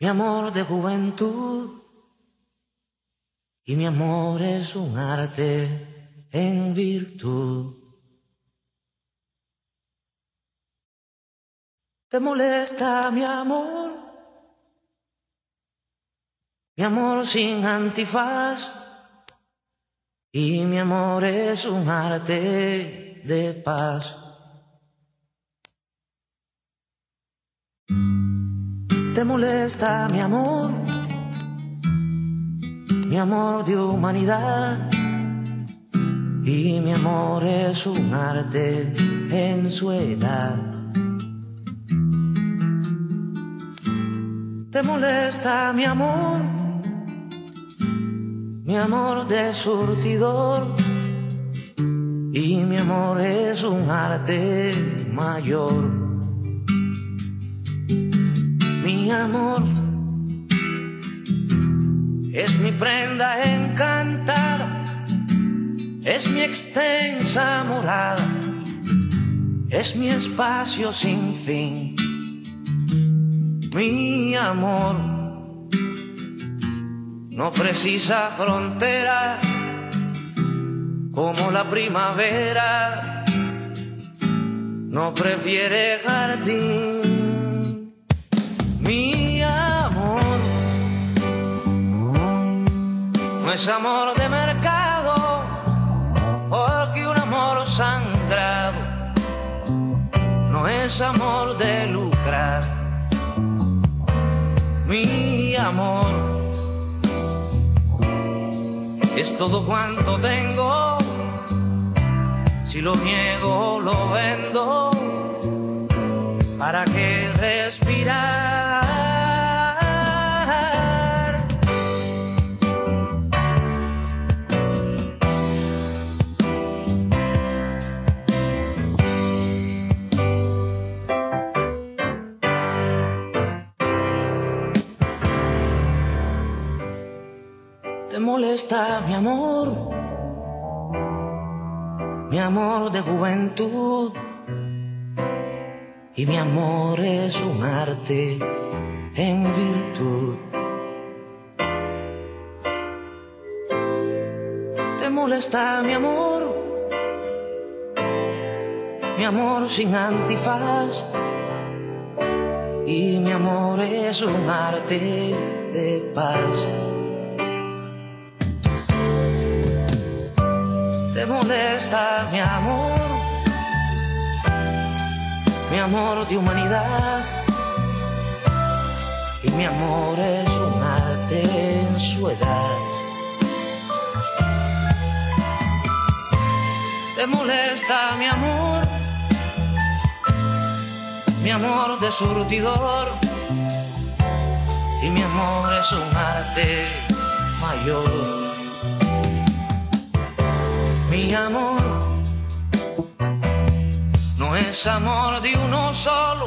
Mi amor de juventud. Y mi amor es un arte en virtud. ¿Te molesta mi amor? Mi amor sin antifaz. Y mi amor es un arte de paz. Te molesta mi amor, mi amor de humanidad. Y mi amor es un arte en su edad. Te molesta mi amor, mi amor de surtidor. Y mi amor es un arte mayor amor es mi prenda encantada, es mi extensa morada, es mi espacio sin fin. Mi amor no precisa frontera como la primavera, no prefiere jardín no es amor de mercado, porque un amor sangrado no es amor de lucrar. Mi amor es todo cuanto tengo, si lo niego lo vendo para que respirar. Molesta mi amor, mi amor de juventud y mi amor es un arte en virtud. ¿Te molesta mi amor? Mi amor sin antifaz. Y mi amor es un arte de paz. ¿Te molesta mi amor? mi amor de humanidad. Y mi amor es un arte en su edad. Te molesta mi amor, mi amor de surtidor. Y mi amor es un arte mayor. Mi amor no es amor de uno solo,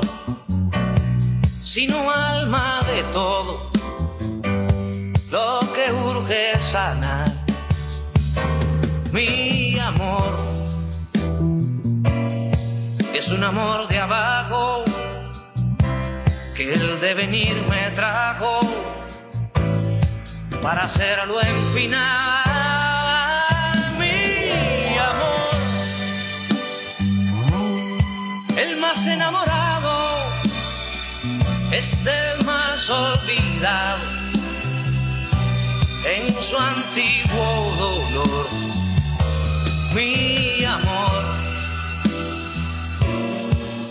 sino alma de todo. Lo que urge sanar, mi amor, es un amor de abajo que el devenir me trajo para hacerlo empinar. Más enamorado es del más olvidado en su antiguo dolor. mi amor.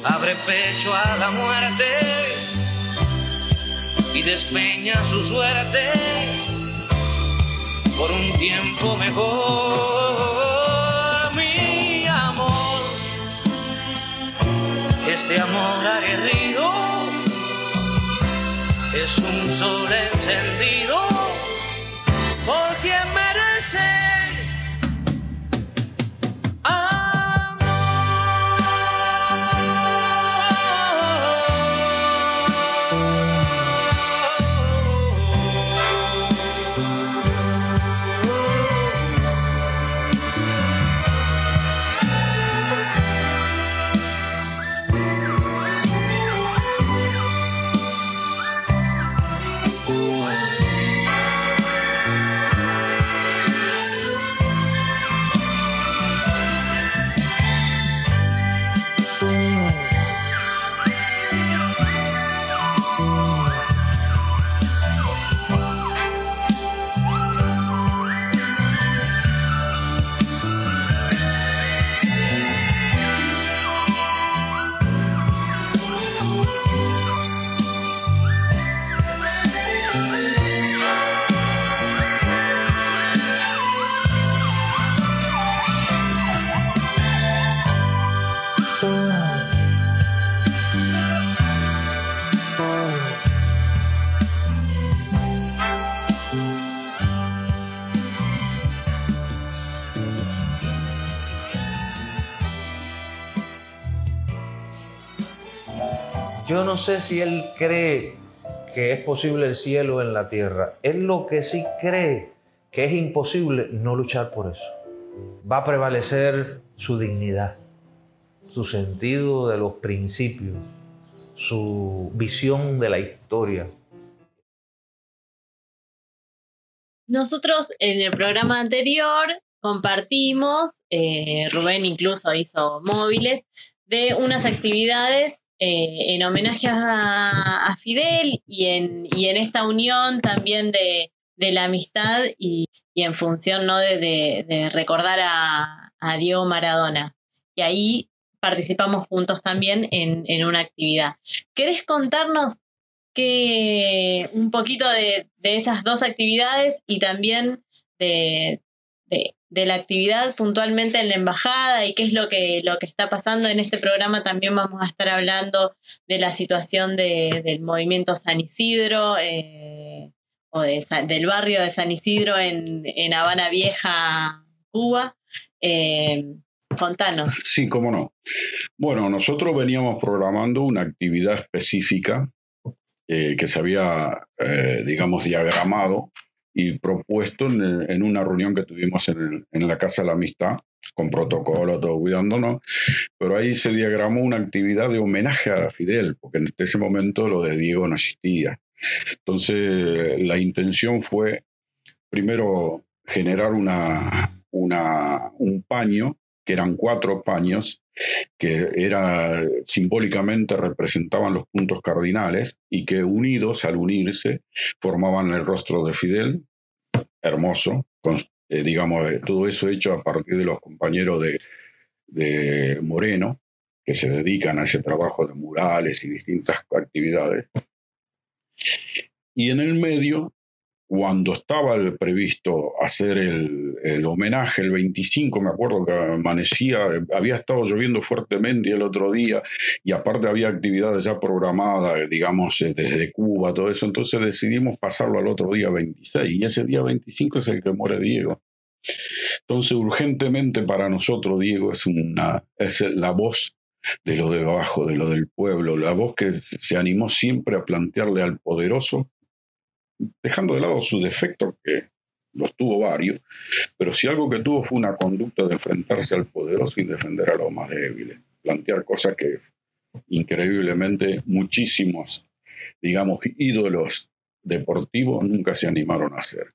Abre pecho a la muerte y despeña su suerte por un tiempo mejor, Este amor aguerrido es un sol encendido por quien merece. No sé si él cree que es posible el cielo en la tierra. Él lo que sí cree que es imposible no luchar por eso. Va a prevalecer su dignidad, su sentido de los principios, su visión de la historia. Nosotros en el programa anterior compartimos, eh, Rubén incluso hizo móviles, de unas actividades eh, en homenaje a, Fidel y en, y en, esta unión también de, de la amistad y, y, en función ¿no? de, de, de recordar a, a, Diego Maradona. Y ahí participamos juntos también en, en una actividad. ¿Querés contarnos que, un poquito de, esas dos actividades y también de, de la actividad puntualmente en la embajada y qué es lo que, lo que está pasando en este programa. También vamos a estar hablando de la situación de, del movimiento San Isidro eh, o de, del barrio de San Isidro en, en Habana Vieja, Cuba. Eh, contanos. Sí, cómo no. Bueno, nosotros veníamos programando una actividad específica eh, que se había, eh, digamos, diagramado y propuesto en, una reunión que tuvimos en, en, la Casa de la Amistad, con protocolo, todo cuidándonos, pero ahí se diagramó una actividad de homenaje a Fidel, porque en ese momento lo de Diego no existía. Entonces, la intención fue, primero, generar una, un paño, que eran cuatro paños, que era, simbólicamente representaban los puntos cardinales y que unidos, al unirse, formaban el rostro de Fidel, hermoso, eh, digamos, todo eso hecho a partir de los compañeros de Moreno, que se dedican a ese trabajo de murales y distintas actividades. Y en el medio cuando estaba el previsto hacer el, el, homenaje el 25, me acuerdo que amanecía, había estado lloviendo fuertemente el otro día y aparte había actividades ya programadas, digamos, eh, desde Cuba, todo eso, entonces decidimos pasarlo al otro día 26 y ese día 25 es el que muere Diego. Entonces, urgentemente para nosotros, Diego es, una, es la voz de lo de abajo, de lo del pueblo, la voz que se animó siempre a plantearle al poderoso dejando de lado su defecto, que los tuvo varios, pero si algo que tuvo fue una conducta de enfrentarse al poderoso y defender a los más débiles, plantear cosas que increíblemente muchísimos, digamos, ídolos deportivos nunca se animaron a hacer.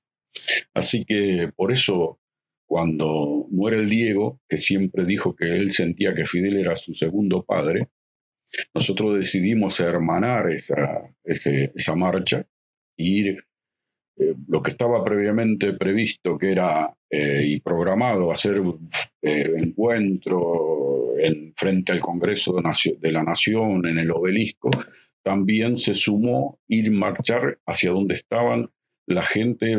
Así que por eso cuando muere el Diego, que siempre dijo que él sentía que Fidel era su segundo padre, nosotros decidimos hermanar esa, esa marcha ir eh, lo que estaba previamente previsto, que era eh, y programado hacer eh, encuentro en, frente al Congreso de, la Nación, en el obelisco, también se sumó ir marchar hacia donde estaban la gente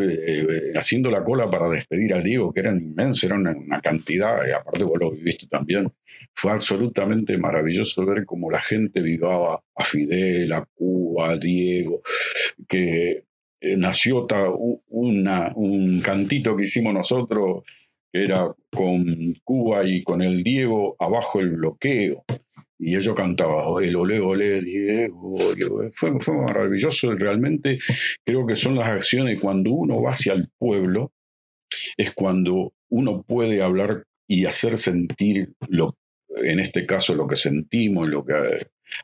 haciendo la cola para despedir al Diego, que eran inmensos, eran una, cantidad, y aparte vos lo viviste también, fue absolutamente maravilloso ver cómo la gente vivaba a Fidel, a Cuba, a Diego, que eh, nació una, un cantito que hicimos nosotros, era con Cuba y con el Diego abajo el bloqueo. Y ellos cantaban, el ole, ole, Diego. Fue, fue maravilloso. Realmente creo que son las acciones cuando uno va hacia el pueblo, es cuando uno puede hablar y hacer sentir lo, en este caso lo que sentimos, lo que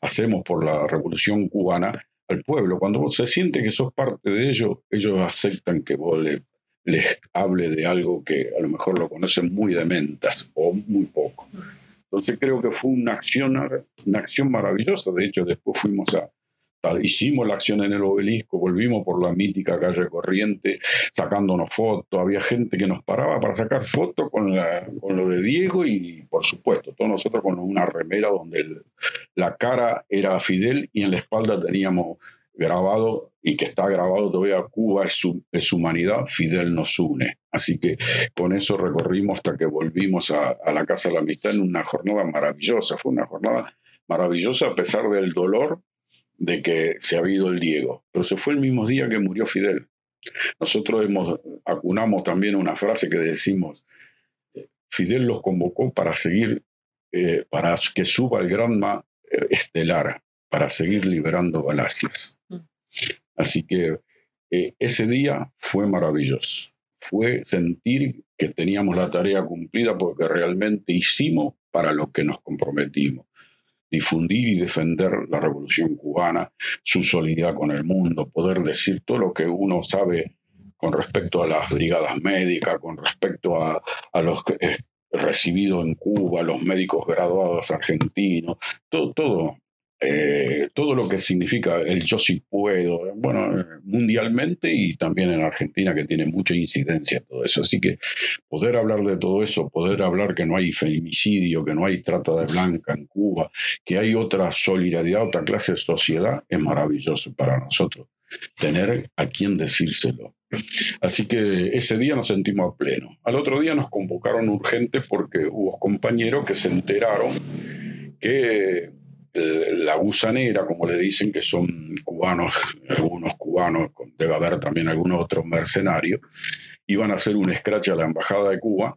hacemos por la revolución cubana, al pueblo. Cuando se siente que sos parte de ellos, ellos aceptan que vos les hable de algo que a lo mejor lo conocen muy de mentas o muy poco. Entonces creo que fue una acción, una acción maravillosa. De hecho, después fuimos a, hicimos la acción en el obelisco, volvimos por la mítica calle Corriente sacándonos fotos, había gente que nos paraba para sacar fotos con, lo de Diego y por supuesto, todos nosotros con una remera donde la cara era Fidel y en la espalda teníamos grabado y que está grabado todavía Cuba es, su, es humanidad, Fidel nos une. Así que con eso recorrimos hasta que volvimos a, a la Casa de la Amistad en una jornada maravillosa, fue una jornada maravillosa a pesar del dolor de que se ha ido el Diego, pero se fue el mismo día que murió Fidel. Nosotros hemos, acunamos también una frase que decimos, Fidel los convocó para seguir, eh, para que suba el Granma eh, estelar, para seguir liberando galaxias. Mm. Así que eh, ese día fue maravilloso. Fue sentir que teníamos la tarea cumplida porque realmente hicimos para lo que nos comprometimos difundir y defender la revolución cubana, su solidaridad con el mundo, poder decir todo lo que uno sabe con respecto a las brigadas médicas, con respecto a, los eh, recibidos en Cuba, los médicos graduados argentinos, todo, todo eh, todo lo que significa el yo sí puedo, bueno, mundialmente y también en Argentina que tiene mucha incidencia todo eso. Así que poder hablar de todo eso, poder hablar que no hay femicidio, que no hay trata de blanca en Cuba, que hay otra solidaridad, otra clase de sociedad, es maravilloso para nosotros tener a quien decírselo. Así que ese día nos sentimos a pleno. Al otro día nos convocaron urgente porque hubo compañeros que se enteraron que la gusanera, como le dicen, que son cubanos, algunos cubanos, debe haber también algunos otros mercenarios, iban a hacer un scratch a la Embajada de Cuba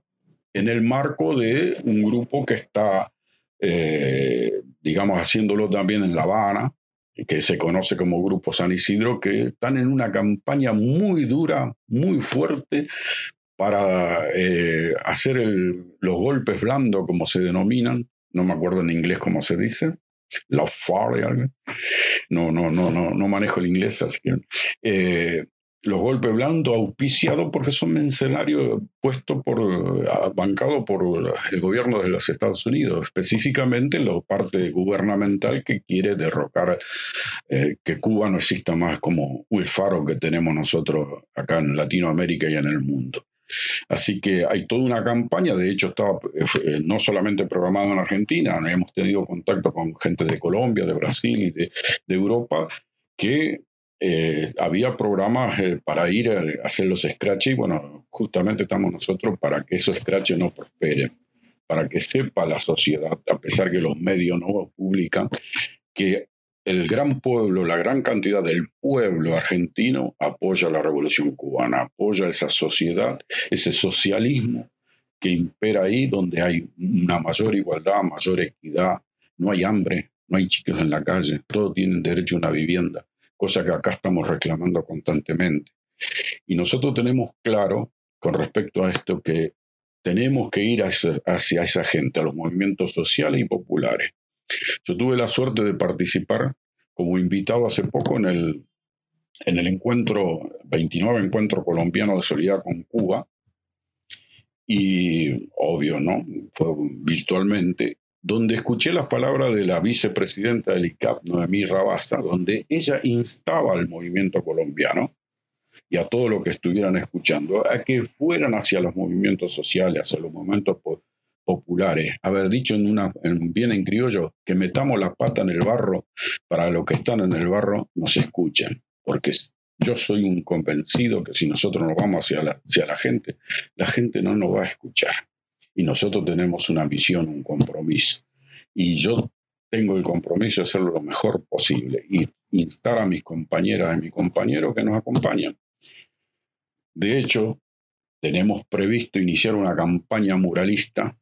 en el marco de un grupo que está, eh, digamos, haciéndolo también en La Habana, que se conoce como Grupo San Isidro, que están en una campaña muy dura, muy fuerte, para eh, hacer los golpes blandos, como se denominan, no me acuerdo en inglés cómo se dice, la FARC, no, no, no, no, no manejo el inglés, así que eh, los golpes blandos auspiciados porque son mercenarios puestos por, bancados por el gobierno de los Estados Unidos, específicamente la parte gubernamental que quiere derrocar eh, que Cuba no exista más como el faro que tenemos nosotros acá en Latinoamérica y en el mundo. Así que hay toda una campaña, de hecho estaba eh, eh, no solamente programado en Argentina, hemos tenido contacto con gente de Colombia, de Brasil y de, Europa, que eh, había programas para ir a, hacer los scratches y bueno, justamente estamos nosotros para que esos scratches no prosperen, para que sepa la sociedad, a pesar que los medios no publican, que el gran pueblo, la gran cantidad del pueblo argentino apoya la revolución cubana, apoya esa sociedad, ese socialismo que impera ahí donde hay una mayor igualdad, mayor equidad, no hay hambre, no hay chicos en la calle, todos tienen derecho a una vivienda, cosa que acá estamos reclamando constantemente. Y nosotros tenemos claro con respecto a esto que tenemos que ir hacia, hacia esa gente, a los movimientos sociales y populares. Yo tuve la suerte de participar como invitado hace poco en el, en el encuentro, 29 encuentro colombiano de solidaridad con Cuba, y obvio, ¿no? Fue virtualmente, donde escuché las palabras de la vicepresidenta del ICAP, Noemí Rabasa, donde ella instaba al movimiento colombiano y a todo lo que estuvieran escuchando, a que fueran hacia los movimientos sociales, hacia los movimientos populares. Haber dicho en una, en, bien en criollo que metamos la pata en el barro para los que están en el barro nos escuchen, porque yo soy un convencido que si nosotros nos vamos hacia la, hacia la gente, la gente no nos va a escuchar. Y nosotros tenemos una visión, un compromiso. Y yo tengo el compromiso de hacerlo lo mejor posible y instar a mis compañeras y mis compañeros que nos acompañan. De hecho, tenemos previsto iniciar una campaña muralista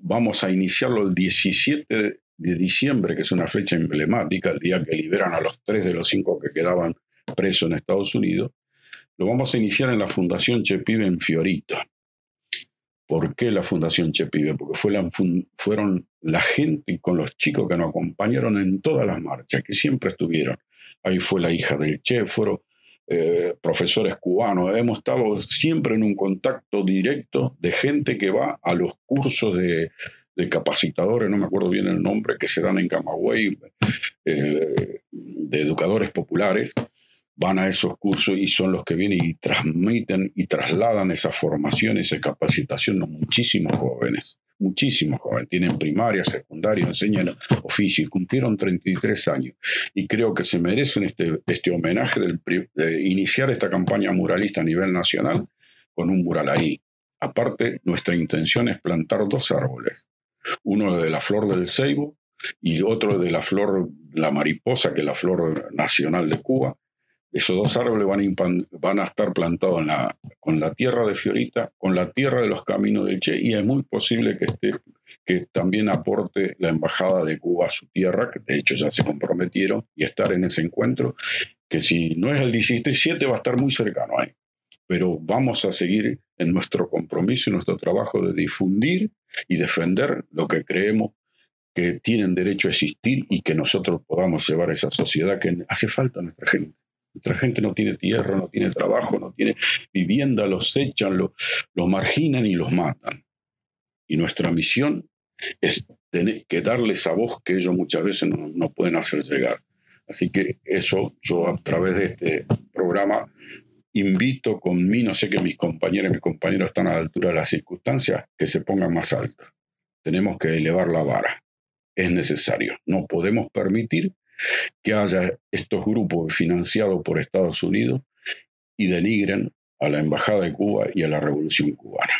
vamos a iniciarlo el 17 de diciembre, que es una fecha emblemática, el día que liberan a los tres de los cinco que quedaban presos en Estados Unidos. Lo vamos a iniciar en la Fundación Chepibe en Fiorito. ¿Por qué la Fundación Chepibe? Porque fue la, fueron la gente con los chicos que nos acompañaron en todas las marchas, que siempre estuvieron. Ahí fue la hija del Chéforo, eh, profesores cubanos. Hemos estado siempre en un contacto directo de gente que va a los cursos de, capacitadores, no me acuerdo bien el nombre, que se dan en Camagüey, eh, de educadores populares van a esos cursos y son los que vienen y transmiten y trasladan esa formación, esa capacitación a muchísimos jóvenes, muchísimos jóvenes. Tienen primaria, secundaria, enseñan oficio y cumplieron 33 años. Y creo que se merecen este, este homenaje de iniciar esta campaña muralista a nivel nacional con un mural ahí. Aparte, nuestra intención es plantar dos árboles, uno de la flor del ceibo y otro de la flor, la mariposa, que es la flor nacional de Cuba, esos dos árboles van a, estar plantados con la tierra de Fiorita, con la tierra de los caminos del Che, y es muy posible que, esté, que también aporte la Embajada de Cuba a su tierra, que de hecho ya se comprometieron, y estar en ese encuentro, que si no es el 17 va a estar muy cercano ahí. Pero vamos a seguir en nuestro compromiso y nuestro trabajo de difundir y defender lo que creemos que tienen derecho a existir y que nosotros podamos llevar a esa sociedad que hace falta a nuestra gente. Nuestra gente no tiene tierra, no tiene trabajo, no tiene vivienda, los echan, los, marginan y los matan. Y nuestra misión es tener que darles esa voz que ellos muchas veces no, pueden hacer llegar. Así que eso yo a través de este programa invito con mí, no sé que mis compañeras y mis compañeros están a la altura de las circunstancias, que se pongan más altas. Tenemos que elevar la vara. Es necesario. No podemos permitir que haya estos grupos financiados por Estados Unidos y denigren a la Embajada de Cuba y a la Revolución cubana.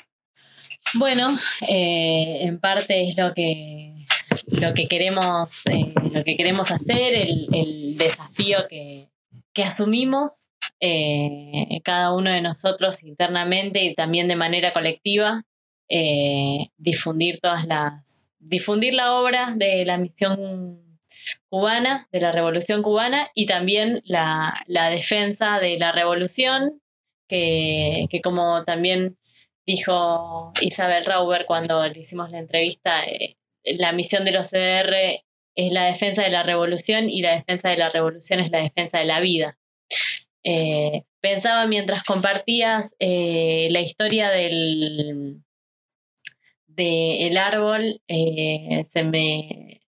Bueno, eh, en parte es lo que, lo que, queremos, eh, lo que queremos hacer, el, desafío que, asumimos eh, cada uno de nosotros internamente y también de manera colectiva, difundir todas las, difundir la obra de la misión cubana, de la revolución cubana y también la, defensa de la revolución, que, como también dijo Isabel Rauber cuando le hicimos la entrevista, eh, la misión de los CDR es la defensa de la revolución y la defensa de la revolución es la defensa de la vida. Eh, pensaba mientras compartías eh, la historia del, del árbol, se me,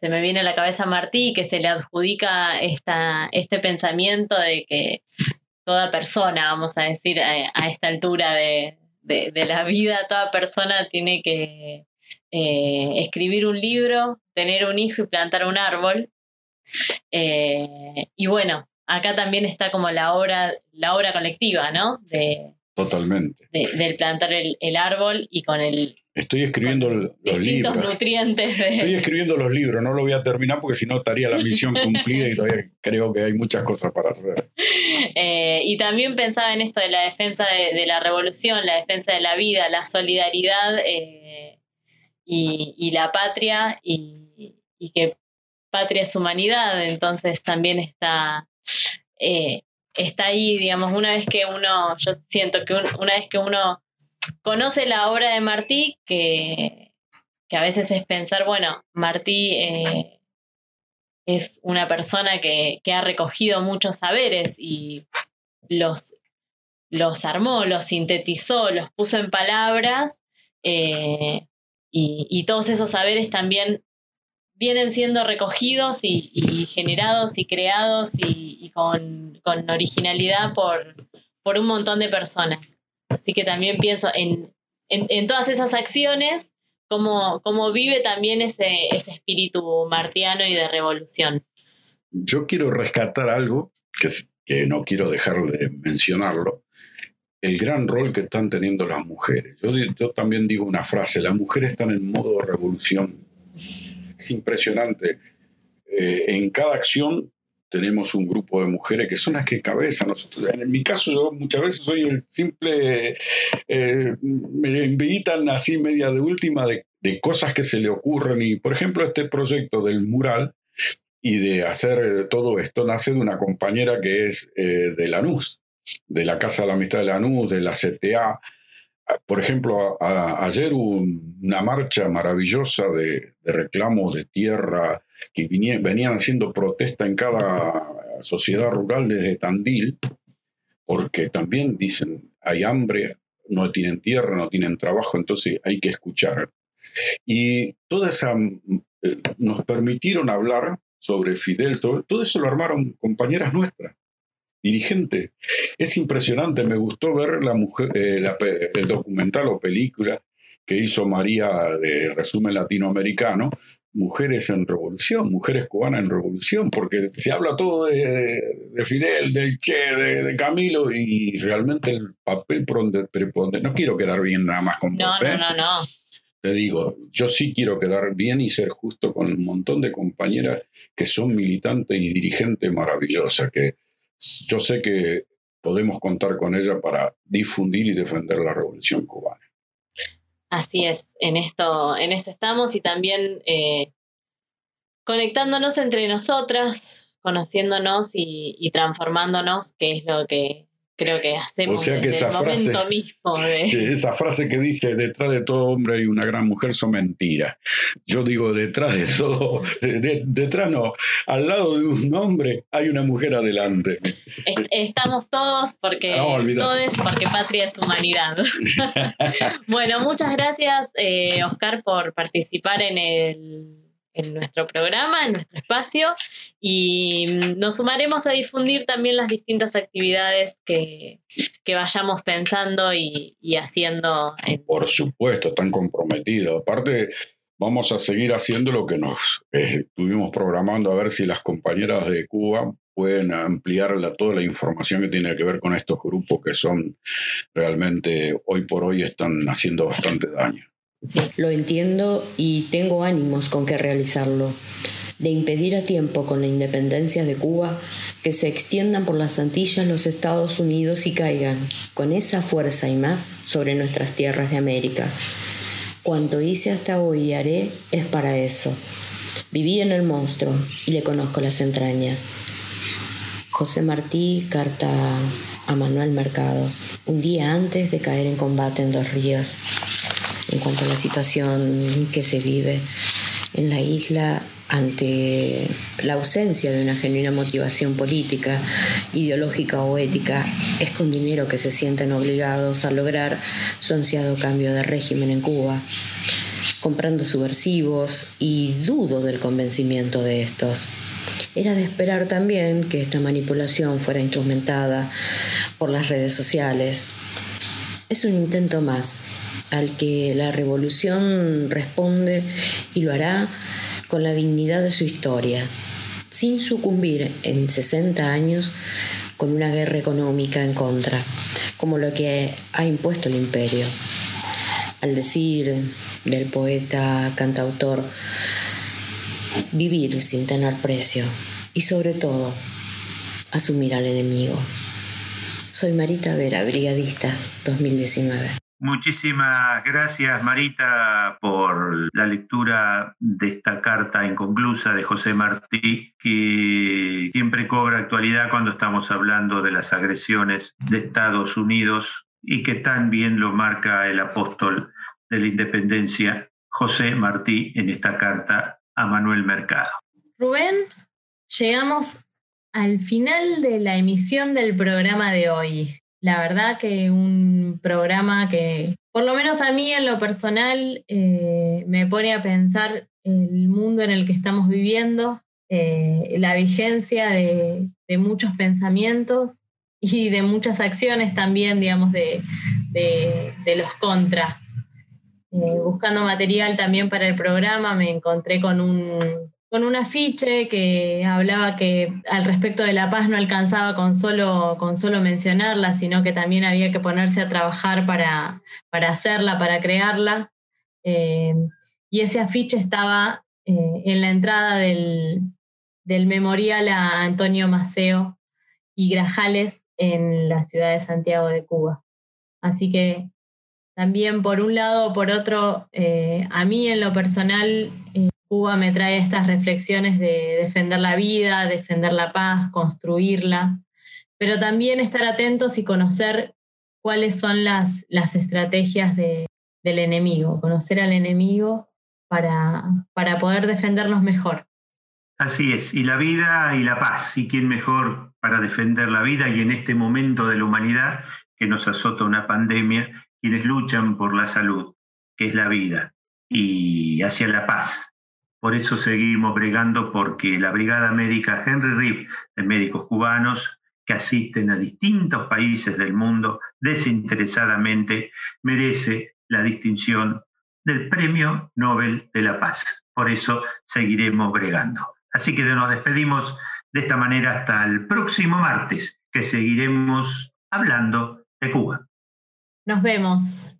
se me viene a la cabeza Martí, que se le adjudica esta, este pensamiento de que toda persona, vamos a decir, a, esta altura de, la vida, toda persona tiene que eh, escribir un libro, tener un hijo y plantar un árbol. Eh, y bueno, acá también está como la obra, la obra colectiva, ¿no? De, Totalmente. del plantar el, el, árbol y con el, Estoy escribiendo los libros. nutrientes. Estoy escribiendo los libros, no lo voy a terminar porque si no estaría la misión cumplida y todavía creo que hay muchas cosas para hacer. Eh, y también pensaba en esto de la defensa de, la revolución, la defensa de la vida, la solidaridad eh, y, la patria y, que patria es humanidad, entonces también está... Eh, está ahí, digamos, una vez que uno, yo siento que una vez que uno conoce la obra de Martí, que, a veces es pensar, bueno, Martí eh, es una persona que, ha recogido muchos saberes y los, los armó, los sintetizó, los puso en palabras, eh, y, todos esos saberes también vienen siendo recogidos y, generados y creados y, con, originalidad por, por un montón de personas. Así que también pienso en, en, todas esas acciones, cómo, cómo vive también ese, ese espíritu martiano y de revolución. Yo quiero rescatar algo que, que no quiero dejar de mencionarlo, el gran rol que están teniendo las mujeres. Yo, yo también digo una frase, las mujeres están en modo revolución es impresionante. Eh, en cada acción tenemos un grupo de mujeres que son las que cabezan. Nosotros, en mi caso, yo muchas veces soy el simple, eh, me invitan así media de última de, cosas que se le ocurren. Y, por ejemplo, este proyecto del mural y de hacer todo esto nace de una compañera que es eh, de Lanús, de la Casa de la Amistad de Lanús, de la CTA, por ejemplo, ayer hubo una marcha maravillosa de, reclamos de tierra que venían haciendo protesta en cada sociedad rural desde Tandil, porque también dicen, hay hambre, no tienen tierra, no tienen trabajo, entonces hay que escuchar. Y toda esa, eh, nos permitieron hablar sobre Fidel, todo eso lo armaron compañeras nuestras dirigentes. Es impresionante, me gustó ver la mujer, eh, el documental o película que hizo María de resumen latinoamericano, Mujeres en Revolución, Mujeres Cubanas en Revolución, porque se habla todo de, Fidel, del Che, de, Camilo, y realmente el papel preponderante, no quiero quedar bien nada más con vos, ¿eh? No, no, no. Te digo, yo sí quiero quedar bien y ser justo con un montón de compañeras que son militantes y dirigentes maravillosas, que, yo sé que podemos contar con ella para difundir y defender la revolución cubana. Así es, en esto, en esto estamos y también eh, conectándonos entre nosotras, conociéndonos y, transformándonos, que es lo que creo que hacemos o desde el momento mismo. esa frase que dice, detrás de todo hombre hay una gran mujer, son mentiras. Yo digo, detrás de todo, detrás no, al lado de un hombre hay una mujer adelante. estamos todos porque, todos porque patria es humanidad. bueno, muchas gracias, eh, Oscar, por participar en el en nuestro programa, en nuestro espacio, y nos sumaremos a difundir también las distintas actividades que, vayamos pensando y, haciendo. Por supuesto, están comprometidos. Aparte, vamos a seguir haciendo lo que nos eh, estuvimos programando, a ver si las compañeras de Cuba pueden ampliar toda la información que tiene que ver con estos grupos que son realmente, hoy por hoy, están haciendo bastante daño. Lo entiendo y tengo ánimos con que realizarlo, de impedir a tiempo con la independencia de Cuba que se extiendan por las Antillas los Estados Unidos y caigan, con esa fuerza y más, sobre nuestras tierras de América. Cuanto hice hasta hoy y haré es para eso. Viví en el monstruo y le conozco las entrañas. José Martí, carta a Manuel Mercado, un día antes de caer en combate en Dos Ríos en cuanto a la situación que se vive en la isla ante la ausencia de una genuina motivación política, ideológica o ética, es con dinero que se sienten obligados a lograr su ansiado cambio de régimen en Cuba, comprando subversivos y dudo del convencimiento de estos. Era de esperar también que esta manipulación fuera instrumentada por las redes sociales. Es un intento más al que la revolución responde y lo hará con la dignidad de su historia, sin sucumbir en 60 años con una guerra económica en contra, como lo que ha impuesto el imperio. Al decir del poeta cantautor, vivir sin tener precio y sobre todo asumir al enemigo. Soy Marita Vera, brigadista 2019. Muchísimas gracias, Marita, por la lectura de esta carta inconclusa de José Martí, que siempre cobra actualidad cuando estamos hablando de las agresiones de Estados Unidos y que tan bien lo marca el apóstol de la independencia, José Martí, en esta carta a Manuel Mercado. Rubén, llegamos al final de la emisión del programa de hoy. La verdad que un programa que por lo menos a mí en lo personal eh, me pone a pensar el mundo en el que estamos viviendo, eh, la vigencia de, muchos pensamientos y de muchas acciones también, digamos, de, los contras. Eh, buscando material también para el programa me encontré con un, con un afiche que hablaba que al respecto de la paz no alcanzaba con solo, con solo mencionarla, sino que también había que ponerse a trabajar para, para hacerla, para crearla. Eh, y ese afiche estaba eh, en la entrada del, memorial a Antonio Maceo y Grajales en la ciudad de Santiago de Cuba. Así que también por un lado o por otro, eh, a mí en lo personal, Cuba me trae estas reflexiones de defender la vida, defender la paz, construirla, pero también estar atentos y conocer cuáles son las, las estrategias del enemigo, conocer al enemigo para, para poder defendernos mejor. Así es, y la vida y la paz, y quién mejor para defender la vida y en este momento de la humanidad que nos azota una pandemia, quienes luchan por la salud, que es la vida, y hacia la paz. Por eso seguimos bregando porque la Brigada Médica Henry Riff de médicos cubanos que asisten a distintos países del mundo desinteresadamente merece la distinción del Premio Nobel de la Paz. Por eso seguiremos bregando. Así que nos despedimos de esta manera hasta el próximo martes, que seguiremos hablando de Cuba. Nos vemos.